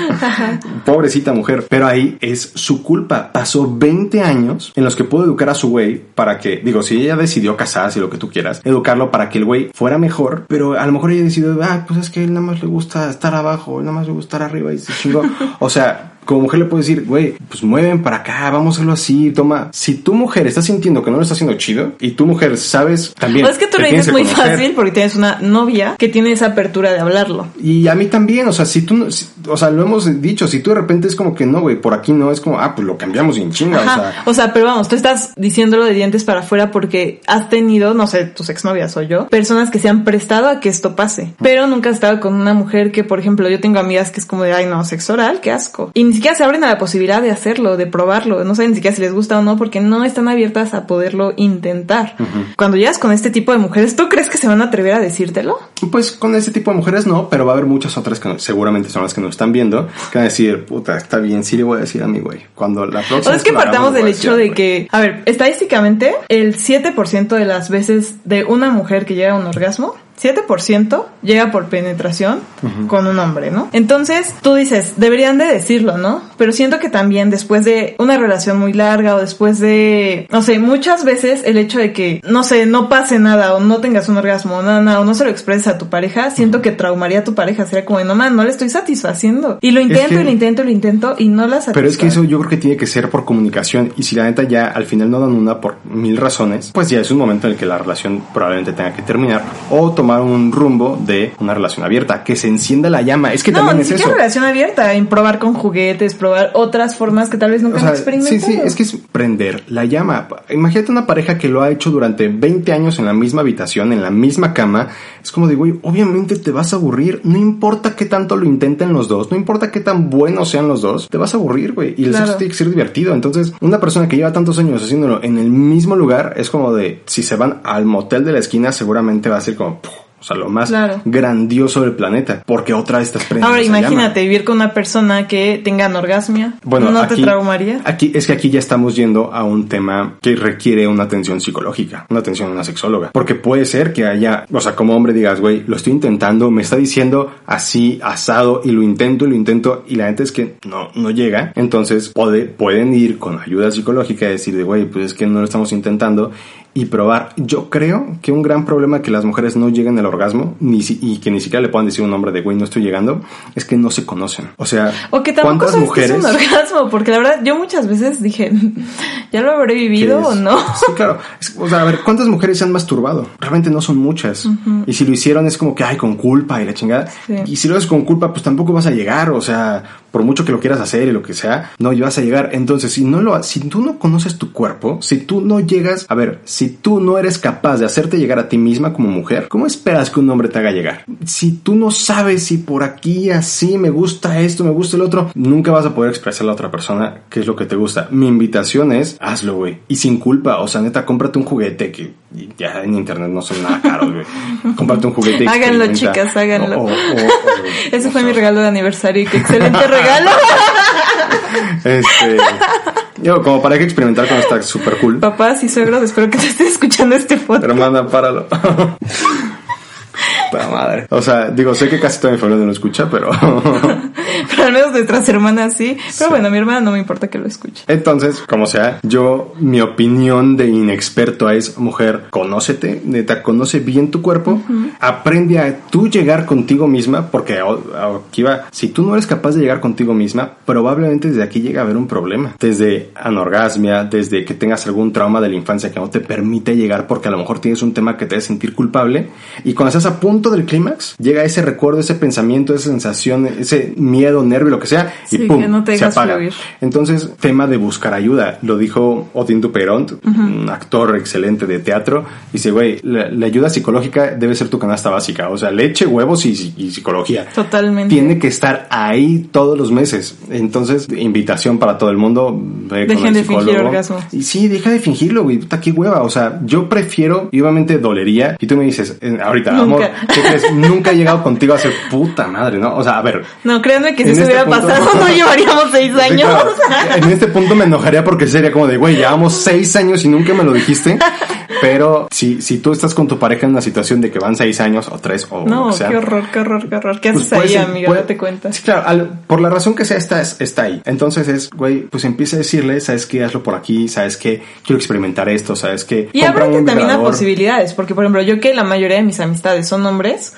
Pobrecita mujer. Pero ahí es su culpa. Pasó 20 años en los que pudo educar a su güey para que, digo, si ella decidió casarse y lo que tú quieras, educarlo para que el güey fuera mejor, pero a lo mejor ella decidió, ah, pues es que él nada más le gusta estar abajo, él nada más le gusta estar arriba y se chingó. O sea, como mujer le puedes decir, güey, pues mueven para acá, vamos a hacerlo así, toma. Si tu mujer está sintiendo que no lo está haciendo chido y tu mujer sabes también. O es que tú lo dices muy conocer. fácil porque tienes una novia que tiene esa apertura de hablarlo. Y a mí también, o sea, si tú, si- o sea, lo hemos dicho, si tú de repente es como que no, güey, por aquí no, es como, ah, pues lo cambiamos y en chinga, o Ajá. sea. O sea, pero vamos, tú estás diciéndolo de dientes para afuera porque has tenido, no sé, tus exnovias o yo, personas que se han prestado a que esto pase. Pero nunca has estado con una mujer que, por ejemplo, yo tengo amigas que es como de, ay, no, sexo oral, qué asco. Y siquiera se abren a la posibilidad de hacerlo, de probarlo. No saben ni siquiera si les gusta o no porque no están abiertas a poderlo intentar. Cuando llegas con este tipo de mujeres, ¿tú crees que se van a atrever a decírtelo? Pues con ese tipo de mujeres no, pero va a haber muchas otras que no- seguramente son las que nos están viendo, que van a decir, puta, está bien, sí le voy a decir a mi güey. Cuando la O próxima es que partamos del hecho de que, a ver, estadísticamente, el 7% de las veces de una mujer que llega a un orgasmo, 7% llega por penetración con un hombre, ¿no? Entonces, tú dices, deberían de decirlo, ¿no? Pero siento que también después de una relación muy larga o después de, no sé, muchas veces el hecho de que, no sé, no pase nada o no tengas un orgasmo o nada, nada, o no se lo expreses a tu pareja, siento que traumaría a tu pareja. Sería como, no man, no le estoy satisfaciendo. Y lo intento que- y lo intento y lo intento y no la satisfago. Pero es que eso yo creo que tiene que ser por comunicación y si la neta ya al final no dan una por mil razones, pues ya es un momento en el que la relación probablemente tenga que terminar o tomar un rumbo de una relación abierta, que se encienda la llama. Es que no, también es eso. relación abierta, en probar con juguetes, probar otras formas que tal vez nunca O sea, han experimentado. sí, sí, es que es prender la llama. Imagínate una pareja que lo ha hecho durante 20 años en la misma habitación, en la misma cama. Es como de, güey, obviamente te vas a aburrir. No importa qué tanto lo intenten los dos, no importa qué tan buenos sean los dos, te vas a aburrir, güey. Y el Claro. sexo tiene que ser divertido. Entonces, una persona que lleva tantos años haciéndolo en el mismo lugar, es como de, si se van al motel de la esquina, seguramente va a ser como... O sea, lo más Claro. grandioso del planeta. Porque otra vez estás prendiendo Ahora imagínate vivir con una persona que tenga anorgasmia. Bueno, ¿No aquí, te traumaría? Aquí, es que aquí ya estamos yendo a un tema que requiere una atención psicológica, una atención a una sexóloga. Porque puede ser que haya, o sea, como hombre digas, güey, lo estoy intentando, me está diciendo así, asado, y lo intento y lo intento, y la gente es que no, no llega. Entonces puede, pueden ir con ayuda psicológica y decir de, güey, pues es que no lo estamos intentando y probar. Yo creo que un gran problema que las mujeres no lleguen al orgasmo ni si- y que ni siquiera le puedan decir a un hombre de, güey, no estoy llegando, es que no se conocen. O sea, O que tampoco ¿cuántas sabes que es mujeres... un orgasmo, porque la verdad yo muchas veces dije, ¿ya lo habré vivido o no? Sí, claro. Es- o sea, a ver, ¿cuántas mujeres se han masturbado? Realmente no son muchas. Y si lo hicieron es como que, ay, con culpa y la chingada. Sí. Y si lo haces con culpa, pues tampoco vas a llegar. O sea, por mucho que lo quieras hacer y lo que sea, no vas a llegar. Entonces, si no lo, si tú no conoces tu cuerpo, si tú no llegas, a ver, si tú no eres capaz de hacerte llegar a ti misma como mujer, ¿cómo esperas que un hombre te haga llegar? Si tú no sabes si por aquí así me gusta esto, me gusta el otro, nunca vas a poder expresar a la otra persona qué es lo que te gusta. Mi invitación es, hazlo, güey. Y sin culpa, o sea, neta, cómprate un juguete que ya en internet no son nada caros, güey. cómprate un juguete. y Háganlo, chicas, háganlo. O- o- o- Ese fue mi regalo de aniversario y qué excelente regalo. Este, yo, como para que experimentar con esta super cool. Papás y suegros, espero que te estén escuchando este podcast. Hermana, páralo. Puta madre. O sea, digo, sé que casi toda mi familia no lo escucha, pero. Pero al menos nuestras hermanas sí. Pero bueno, a mi hermana no me importa que lo escuche. Entonces, como sea, yo, mi opinión de inexperto es, mujer, conócete, neta, conoce bien tu cuerpo, aprende a tú llegar contigo misma, porque aquí va, si tú no eres capaz de llegar contigo misma, probablemente desde aquí llega a haber un problema. Desde anorgasmia, desde que tengas algún trauma de la infancia que no te permite llegar porque a lo mejor tienes un tema que te hace sentir culpable, y cuando estás a punto del clímax, llega ese recuerdo, ese pensamiento, esa sensación, ese miedo, nervio, lo que sea, y pum, no se apaga. fluir. Entonces, tema de buscar ayuda. Lo dijo Odín Duperont, un actor excelente de teatro. Dice, güey, la, la ayuda psicológica debe ser tu canasta básica. O sea, leche, huevos y, y psicología. Totalmente. Tiene que estar ahí todos los meses. Entonces, invitación para todo el mundo. ve con Dejen el de fingir psicólogo. orgasmos. Y sí, deja de fingirlo, güey. Puta, qué hueva. O sea, yo prefiero, y obviamente dolería. Y tú me dices, ahorita, Nunca. amor, ¿qué crees? Nunca he llegado contigo a hacer puta madre, ¿no? O sea, a ver, No, créanme que si En se este hubiera punto- pasado no llevaríamos seis años. claro. En este punto me enojaría porque sería como de, güey, llevamos seis años y nunca me lo dijiste. Pero si, si tú estás con tu pareja en una situación de que van seis años o tres o No, que sea. qué horror, qué horror, qué horror. ¿Qué pues haces puede ahí, ser- amiga? puede- Date cuenta. Sí, claro, al- por la razón que sea, está, está ahí. Entonces es, güey, pues empieza a decirle, sabes qué, hazlo por aquí, sabes qué, quiero experimentar esto, sabes qué. Y ábrete también a posibilidades, porque por ejemplo, yo que la mayoría de mis amistades son hombres,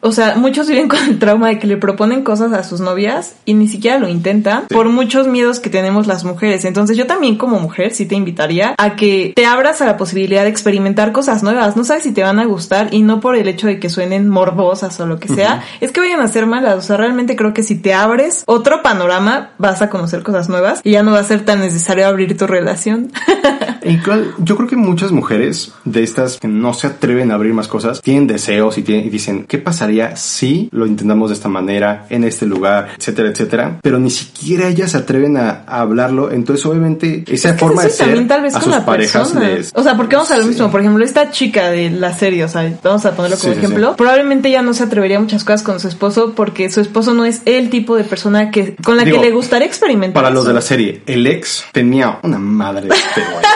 o sea, muchos viven con el trauma de que le proponen cosas a sus novias y ni siquiera lo intentan Sí. por muchos miedos que tenemos las mujeres. Entonces yo también como mujer sí te invitaría a que te abras a la posibilidad de experimentar cosas nuevas. No sabes si te van a gustar y no por el hecho de que suenen morbosas o lo que sea, es que vayan a ser malas. O sea, realmente creo que si te abres otro panorama, vas a conocer cosas nuevas y ya no va a ser tan necesario abrir tu relación. Igual, yo creo que muchas mujeres de estas que no se atreven a abrir más cosas tienen deseos y, tienen- y dicen, ¿qué pasaría si lo intentamos de esta manera, en este lugar, etcétera, etcétera? Pero ni siquiera ellas se atreven a, a hablarlo. Entonces, obviamente, esa Es que forma de ser también tal vez a con sus la parejas les- O sea, porque vamos a lo Sí. mismo. Por ejemplo, esta chica de la serie, o sea, vamos a ponerlo como Sí, ejemplo. Probablemente ya no se atrevería a muchas cosas con su esposo porque su esposo no es el tipo de persona que con la Digo, que le gustaría experimentar. Para los eso. de la serie, el ex tenía una madre de.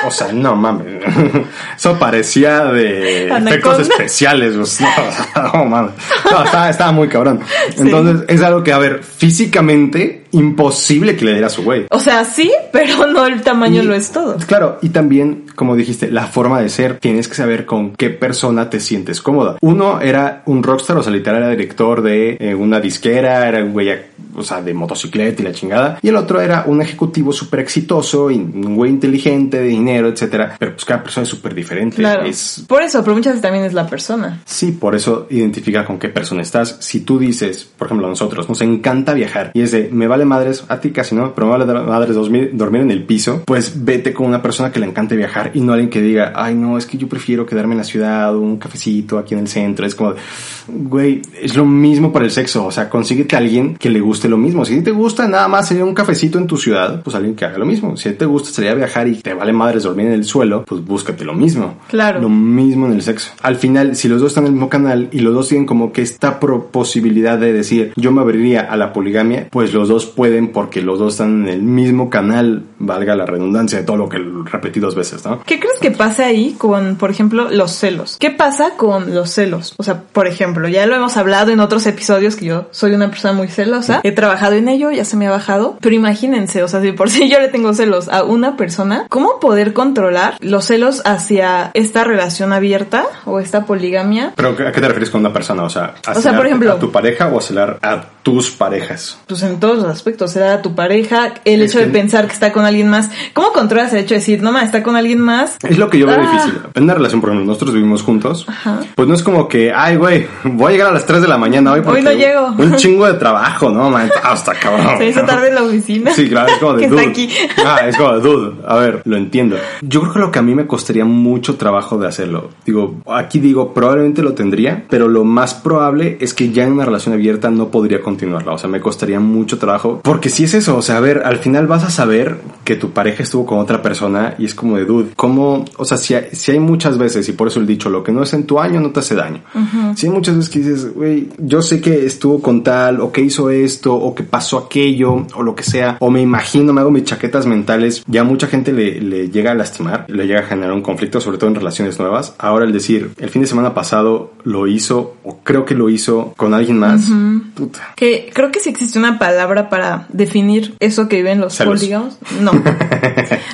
O sea, no mames. Eso parecía de Anaconda. efectos especiales. o sea, No, mames. No, estaba, estaba muy cabrón. Entonces, es algo que, a ver, físicamente imposible que le diera a su güey. O sea, sí, pero no el tamaño Y- lo es todo. Claro, y también, como dijiste, la forma de ser, tienes que saber con qué persona te sientes cómoda. Uno era un rockstar, o sea, literal era director de eh, una disquera, era un güey, o sea, de motocicleta y la chingada. Y el otro era un ejecutivo súper exitoso, y un güey inteligente, de dinero, etcétera. Pero pues cada persona es súper diferente. Claro. Es, Por eso, pero muchas veces también es la persona. Sí, por eso identifica con qué persona estás. Si tú dices, por ejemplo, a nosotros nos encanta viajar y es de, me vale madres, a ti casi no, pero me vale madres dormir, dormir en el piso, pues vete con una persona que le encante viajar y no alguien que diga, ay no, es que yo prefiero quedarme en la ciudad, un cafecito aquí en el centro. Es como, güey, es lo mismo para el sexo. O sea, consíguete a alguien que le guste lo mismo. Si te gusta nada más sería un cafecito en tu ciudad, pues alguien que haga lo mismo. Si te gusta salir a viajar y te vale madres dormir en el suelo, pues búscate lo mismo. Claro. Lo mismo en el sexo. Al final, si los dos están en el mismo canal y los dos tienen como que esta posibilidad de decir yo me abriría a la poligamia, pues los dos pueden porque los dos están en el mismo canal, valga la redundancia de todo lo que repetí dos veces, ¿no? ¿Qué crees que pasa ahí con, por ejemplo, los celos? ¿Qué pasa con los celos? O sea, por ejemplo, ya lo hemos hablado en otros episodios que yo soy una persona muy celosa. He trabajado en ello, ya se me ha bajado. Pero imagínense, o sea, si por si yo le tengo celos a una persona, ¿cómo poder controlar los celos hacia esta relación abierta o esta poligamia? Pero ¿a qué te refieres con una persona? O sea, ¿a O sea, por ejemplo- a tu pareja o a celar a tus parejas? Pues en todos aspectos, se da a tu pareja, el Es hecho de que- pensar que está con alguien más. ¿Cómo controlas el hecho de decir, no más, está con alguien más? Es lo que yo veo Ah. difícil. En una relación, por ejemplo, nosotros vivimos juntos. Ajá. Pues no es como que, ay, güey, voy a llegar a las 3 de la mañana hoy porque Hoy no llego. un chingo de trabajo, ¿no? amamentado, está cabrón. Se hizo tarde en la oficina. Sí, claro, es como de que dude. está aquí. Ah, es como de dude. A ver, lo entiendo. Yo creo que lo que a mí me costaría mucho trabajo de hacerlo. Digo, aquí digo, probablemente lo tendría, pero lo más probable es que ya en una relación abierta no podría continuarla. O sea, me costaría mucho trabajo. Porque si es eso, o sea, a ver, al final vas a saber que tu pareja estuvo con otra persona y es como de dude. ¿Cómo? O sea, si hay, si hay muchas veces, y por eso el dicho, lo que no es en tu año no te hace daño. Si hay muchas veces que dices, güey, yo sé que estuvo con tal, o que hizo esto, o que pasó aquello, o lo que sea, o me imagino, me hago mis chaquetas mentales, ya mucha gente le, le llega a lastimar, le llega a generar un conflicto, sobre todo en relaciones nuevas. Ahora el decir, el fin de semana pasado lo hizo, o creo que lo hizo con alguien más, puta. Que creo que sí existe una palabra para definir eso que viven los polígamos. No.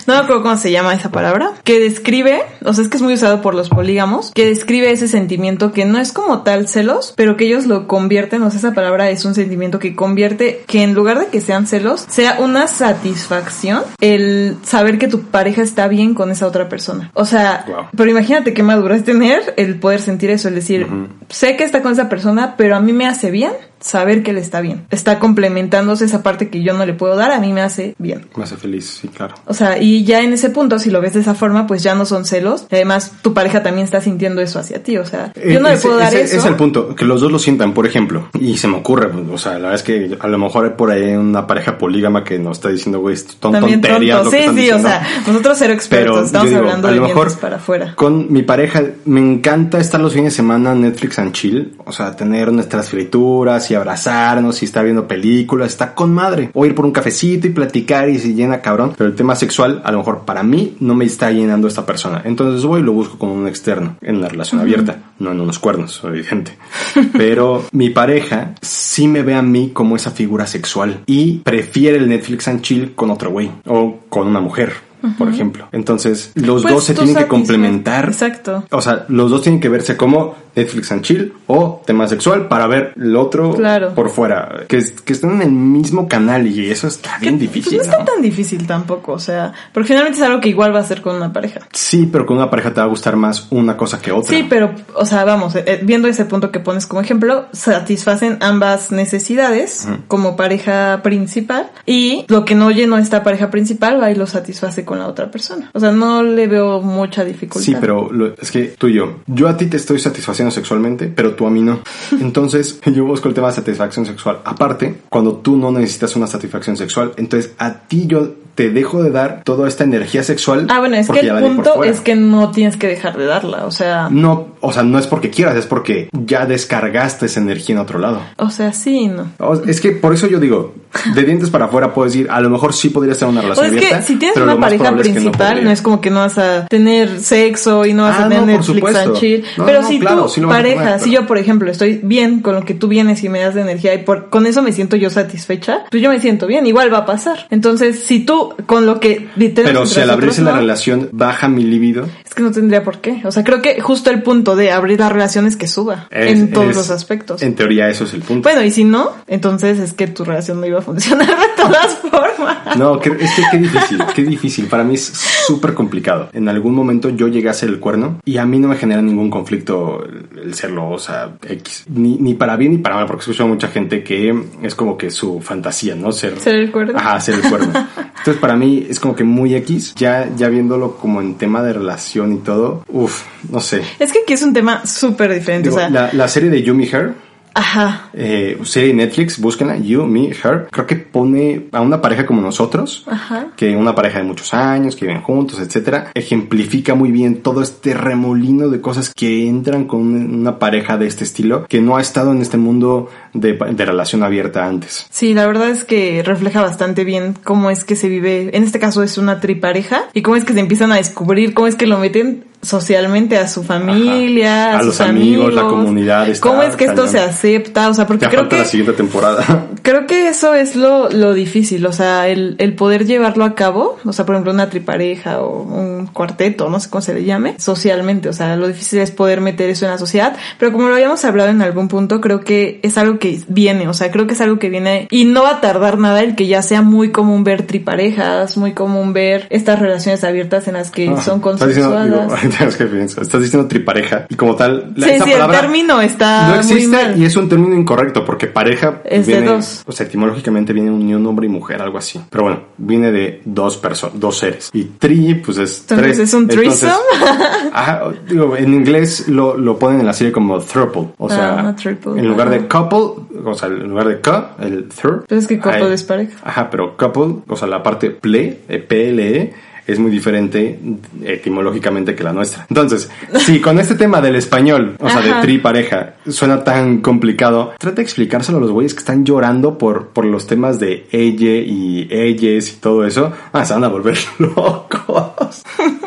No me acuerdo cómo se llama esa palabra. Que describe, o sea, es que es muy usado por los polígamos, que describe ese sentimiento que no es como tal celos, pero que ellos lo convierten, o sea, esa palabra es un sentimiento que convierte, que en lugar de que sean celos, sea una satisfacción el saber que tu pareja está bien con esa otra persona. O sea, Wow. pero imagínate qué maduro es tener el poder sentir eso, el decir, sé que está con esa persona, pero a mí me hace bien saber que él está bien. Está complementándose esa parte que yo no le puedo dar, a mí me hace bien. Me hace feliz, sí, claro. O sea, y ya en ese punto, si lo ves de esa forma, pues ya no son celos. Y además, tu pareja también está sintiendo eso hacia ti. O sea, yo no le Eh, puedo dar ese- eso. Es el punto, que los dos lo sientan, por ejemplo. Y se me ocurre, pues, o sea, la verdad es que a lo mejor hay por ahí una pareja polígama que nos está diciendo, güey, También tonterías Sí, sí, o sea, nosotros ser expertos, Pero estamos digo, hablando a de lo mejor para afuera. Con mi pareja me encanta estar los fines de semana Netflix and chill, o sea, tener nuestras frituras y abrazarnos y estar viendo películas, está con madre. O ir por un cafecito y platicar y se llena cabrón. Pero el tema sexual, a lo mejor para mí, no me está llenando esta persona. Entonces voy y lo busco con un externo en la relación abierta, no en unos cuernos, evidente. Pero mi pareja sí me ve a mí como esa figura sexual y prefiere el Netflix and chill con otro güey o con una mujer. Por ejemplo. Entonces, los Pues dos se tienen que complementar. Exacto. O sea, los dos tienen que verse como Netflix and chill o tema sexual para ver el otro Claro. por fuera. Que, que estén en el mismo canal y eso está bien Que, difícil. Pues no está tan difícil tampoco, o sea, porque finalmente es algo que igual va a ser con una pareja. Sí, pero con una pareja te va a gustar más una cosa que otra. Sí, pero, o sea, vamos, eh, viendo ese punto que pones como ejemplo, satisfacen ambas necesidades como pareja principal y lo que no llenó esta pareja principal va y lo satisface con la otra persona. O sea, no le veo mucha dificultad. Sí, pero lo- es que tú y yo, yo a ti te estoy satisfaciendo sexualmente, pero tú a mí no. Entonces, yo busco el tema de satisfacción sexual. Aparte, cuando tú no necesitas una satisfacción sexual, entonces a ti yo te dejo de dar toda esta energía sexual. Ah, bueno, es que el punto es que no tienes que dejar de darla, o sea, No, o sea, no es porque quieras, es porque ya descargaste esa energía en otro lado. o sea, sí, no. O- Es que por eso yo digo, de dientes para afuera puedes decir, a lo mejor sí podrías tener una O relación es abierta. que si tienes una pareja probable es que no principal, no, es como que no vas a tener sexo y no vas Ah, a tener no, Netflix and chill. No, pero si claro, sí a pareja, si pero- yo, por ejemplo, estoy bien con lo que tú vienes y me das de energía y por, con eso me siento yo satisfecha, pues yo me siento bien, igual va a pasar. Entonces, si tú con lo que Pero si al nosotros abrirse la no, relación baja mi libido, Es que no tendría por qué. O sea, creo que justo el punto de abrir la relación es que suba es- en todos es- los aspectos. En teoría eso es el punto. Bueno, y si no, entonces es que tu relación no iba a funcionar de todas formas. No, que- es que qué difícil, qué difícil. Para mí es súper complicado. En algún momento yo llegué a ser el cuerno y a mí no me genera ningún conflicto el, el serlo, o sea, X. Ni, ni para bien ni para mal, porque escucho a mucha gente que es como que su fantasía, ¿no? Ser, Ser el cuerno. Ajá, ser el cuerno. Entonces para mí es como que muy X, ya, ya viéndolo como en tema de relación y todo, uff, no sé. Es que aquí es un tema súper diferente. Digo, o sea, la, la serie de Yumi Her, ajá. eh, serie de Netflix, búsquenla, You, Me, Her. Creo que pone a una pareja como nosotros, Ajá. que una pareja de muchos años, que viven juntos, etcétera, ejemplifica muy bien todo este remolino de cosas que entran con una pareja de este estilo, que no ha estado en este mundo de, de relación abierta antes. Sí, la verdad es que refleja bastante bien cómo es que se vive, en este caso es una tripareja, y cómo es que se empiezan a descubrir, cómo es que lo meten socialmente a su familia, Ajá. a, A sus los amigos, la comunidad, está cómo es que esto se acepta, o sea, porque Ya creo falta que la siguiente temporada. Creo que eso es lo, lo difícil, o sea, el, el poder llevarlo a cabo, o sea, por ejemplo, una tripareja o un cuarteto, no sé cómo se le llame, socialmente, o sea, lo difícil es poder meter eso en la sociedad, pero como lo habíamos hablado en algún punto, creo que es algo que viene, o sea, creo que es algo que viene y no va a tardar nada el que ya sea muy común ver triparejas, muy común ver estas relaciones abiertas en las que Ah, son consensuadas. digo, es que estás diciendo tripareja y como tal, la, sí, sí, el término está no existe muy mal. y es un término incorrecto porque pareja es viene, de dos. O sea, etimológicamente viene un, un hombre y mujer, algo así. Pero bueno, viene de dos personas, dos seres. Y tri, pues es Entonces tres. es un threesome. ajá, digo, en inglés lo, lo ponen en la serie como thruple. O sea, Ah, triple, en lugar ajá. de couple, o sea, en lugar de co, el third. Pero es que couple hay- es pareja. Ajá, pero couple, o sea, la parte ple, eh, PLE, es muy diferente etimológicamente que la nuestra. Entonces, si con este tema del español, o sea, de tri pareja, suena tan complicado, trata de explicárselo a los güeyes que están llorando por, por los temas de ella y ellas y todo eso. Ah, se van a volver locos.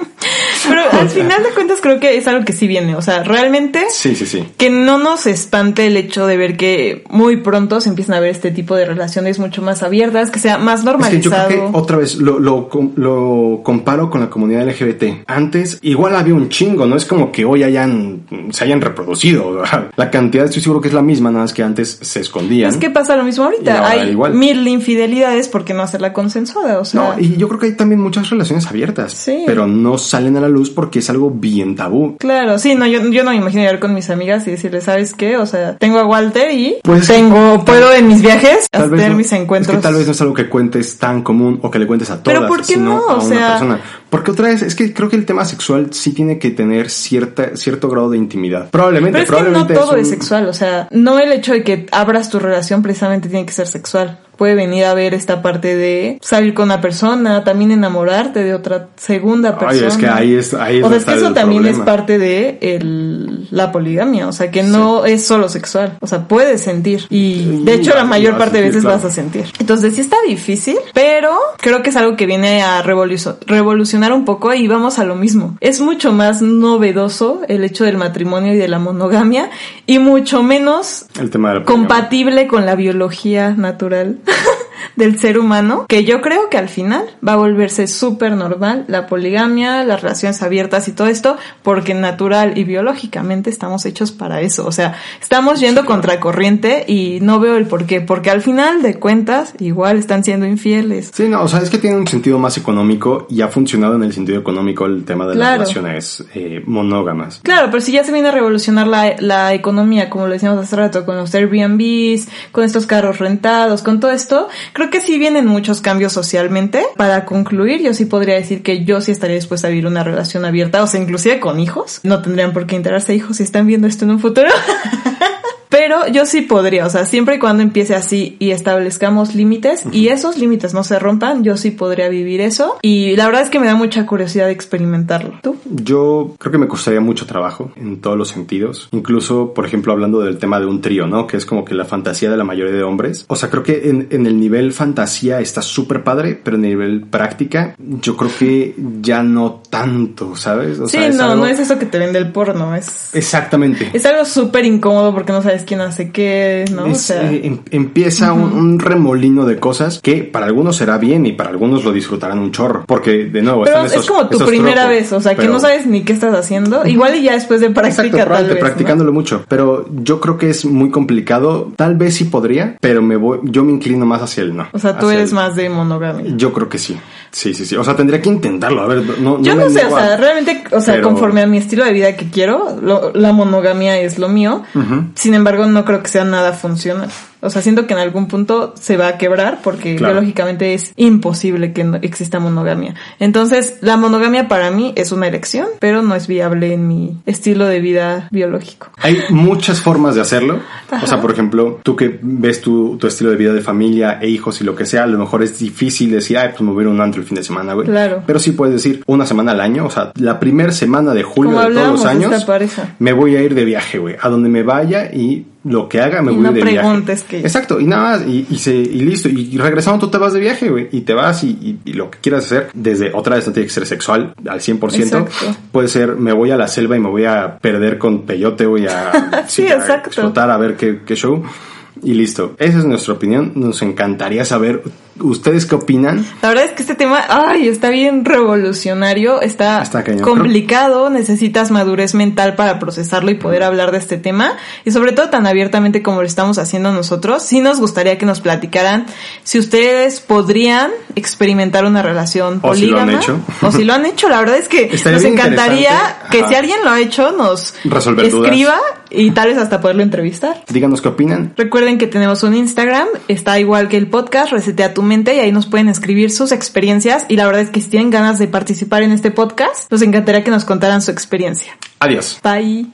Al final de cuentas creo que es algo que sí viene. O sea, realmente Sí, sí, sí. que no nos espante el hecho de ver que muy pronto se empiezan a ver este tipo de relaciones mucho más abiertas, que sea más Es que yo normalizado. creo que otra vez lo, lo, com- lo comparo con la comunidad LGBT. Antes igual había un chingo, no es como que hoy hayan, se hayan reproducido. La cantidad estoy seguro que es la misma, nada más que antes se escondían. Es que pasa lo mismo ahorita. Hay igual. mil infidelidades, ¿por qué no hacerla consensuada? O sea, No, y yo creo que hay también muchas relaciones abiertas, Sí. pero no salen a la luz porque es algo bien tabú. Claro, sí, no, yo, yo no me imagino llegar con mis amigas y decirles, ¿sabes qué? O sea, tengo a Walter y Pues- tengo, puedo en mis viajes hacer no- mis encuentros. Es que tal vez no es algo que cuentes tan común o que le cuentes a todas, Pero ¿por qué sino no? a O una sea- persona. Porque otra vez, es que creo que el tema sexual sí tiene que tener cierta, cierto grado de intimidad. Probablemente, Pero es que no probablemente todo un- es sexual, o sea, no el hecho de que abras tu relación precisamente tiene que ser sexual. Puede venir a ver esta parte de salir con una persona, también enamorarte de otra segunda Ay, persona. es que ahí es, ahí es o sea, es que eso también problema. es parte de el, la poligamia, o sea, que no es solo sexual, o sea, puedes sentir y de hecho la mayor parte de veces claro. vas a sentir. Entonces sí está difícil, pero creo que es algo que viene a revolu- revolucionar un poco y vamos a lo mismo. Es mucho más novedoso el hecho del matrimonio y de la monogamia y mucho menos El tema de la poligamia. compatible con la biología natural del ser humano, que yo creo que al final va a volverse súper normal la poligamia, las relaciones abiertas y todo esto, porque natural y biológicamente estamos hechos para eso. O sea, estamos yendo contracorriente y no veo el por qué, porque al final de cuentas igual están siendo infieles. Sí, no, o sea, es que tiene un sentido más económico y ha funcionado en el sentido económico el tema de Claro. las relaciones eh, monógamas. Claro, pero si ya se viene a revolucionar la, la economía, como lo decíamos hace rato, con los Airbnbs, con estos carros rentados, con todo esto, creo que sí vienen muchos cambios socialmente. Para concluir, yo sí podría decir que yo sí estaría dispuesta a vivir una relación abierta, o sea, inclusive con hijos. No tendrían por qué enterarse hijos si están viendo esto en un futuro. Pero yo sí podría, o sea, siempre y cuando empiece así y establezcamos límites y esos límites no se rompan, yo sí podría vivir eso. Y la verdad es que me da mucha curiosidad de experimentarlo. ¿Tú? Yo creo que me costaría mucho trabajo en todos los sentidos. Incluso, por ejemplo, hablando del tema de un trío, ¿no? Que es como que la fantasía de la mayoría de hombres. O sea, creo que en, en el nivel fantasía está súper padre, pero en el nivel práctica, yo creo que ya no tanto, ¿sabes? O Sí, sea, no, algo- no es eso que te vende el porno, es... Exactamente. Es algo súper incómodo porque no sabes quién hace qué, ¿no? o sea, eh, em- empieza un, un remolino de cosas que para algunos será bien y para algunos lo disfrutarán un chorro. Porque, de nuevo, pero están es esos- como tu primera tropos. vez, o sea, que no sabes ni qué estás haciendo. Igual y ya después de práctica Exacto, tal vez, ¿no? practicándolo mucho. Pero yo creo que es muy complicado. Tal vez sí podría, pero me voy, yo me inclino más hacia el no. O sea, tú eres el- más de monogamia. Yo creo que sí. Sí, sí, sí. O sea, tendría que intentarlo. A ver, no, Yo no sé, o sea, realmente, o sea, Pero- conforme a mi estilo de vida que quiero, lo- la monogamia es lo mío. Sin embargo, no creo que sea nada funcional. O sea, siento que en algún punto se va a quebrar porque Claro. biológicamente es imposible que no exista monogamia. Entonces, la monogamia para mí es una elección, pero no es viable en mi estilo de vida biológico. Hay muchas formas de hacerlo. O sea, por ejemplo, tú que ves tu, tu estilo de vida de familia e hijos y lo que sea, a lo mejor es difícil decir, ay, pues me voy a ir un antro el fin de semana, güey. Claro. Pero sí puedes decir una semana al año, o sea, la primera semana de julio Como de todos los años, me voy a ir de viaje, güey. A donde me vaya y lo que haga me Y voy no de preguntes viaje. Exacto, y nada más, y, y, se, y listo. Y regresando tú te vas de viaje, güey. Y te vas y, y- y lo que quieras hacer, desde otra vez no tiene que ser sexual al 100%. Exacto. Puede ser, me voy a la selva y me voy a perder con peyote, voy a, Sí, a exacto. explotar a ver qué, qué show. Y listo. Esa es nuestra opinión. Nos encantaría saber ustedes qué opinan. La verdad es que este tema, ay, está bien revolucionario, está, Está complicado, necesitas madurez mental para procesarlo y poder hablar de este tema. Y sobre todo tan abiertamente como lo estamos haciendo nosotros. Sí nos gustaría que nos platicaran si ustedes podrían experimentar una relación O si lo han hecho. O si lo han hecho. La verdad es que Estaría nos encantaría que Ajá. si alguien lo ha hecho, nos Resolver dudas. escriba y tal vez hasta poderlo entrevistar. Díganos qué opinan. Recuerden que tenemos un Instagram, está igual que el podcast, Resetea tu mente, y ahí nos pueden escribir sus experiencias. Y la verdad es que si tienen ganas de participar en este podcast, nos encantaría que nos contaran su experiencia. Adiós. Bye.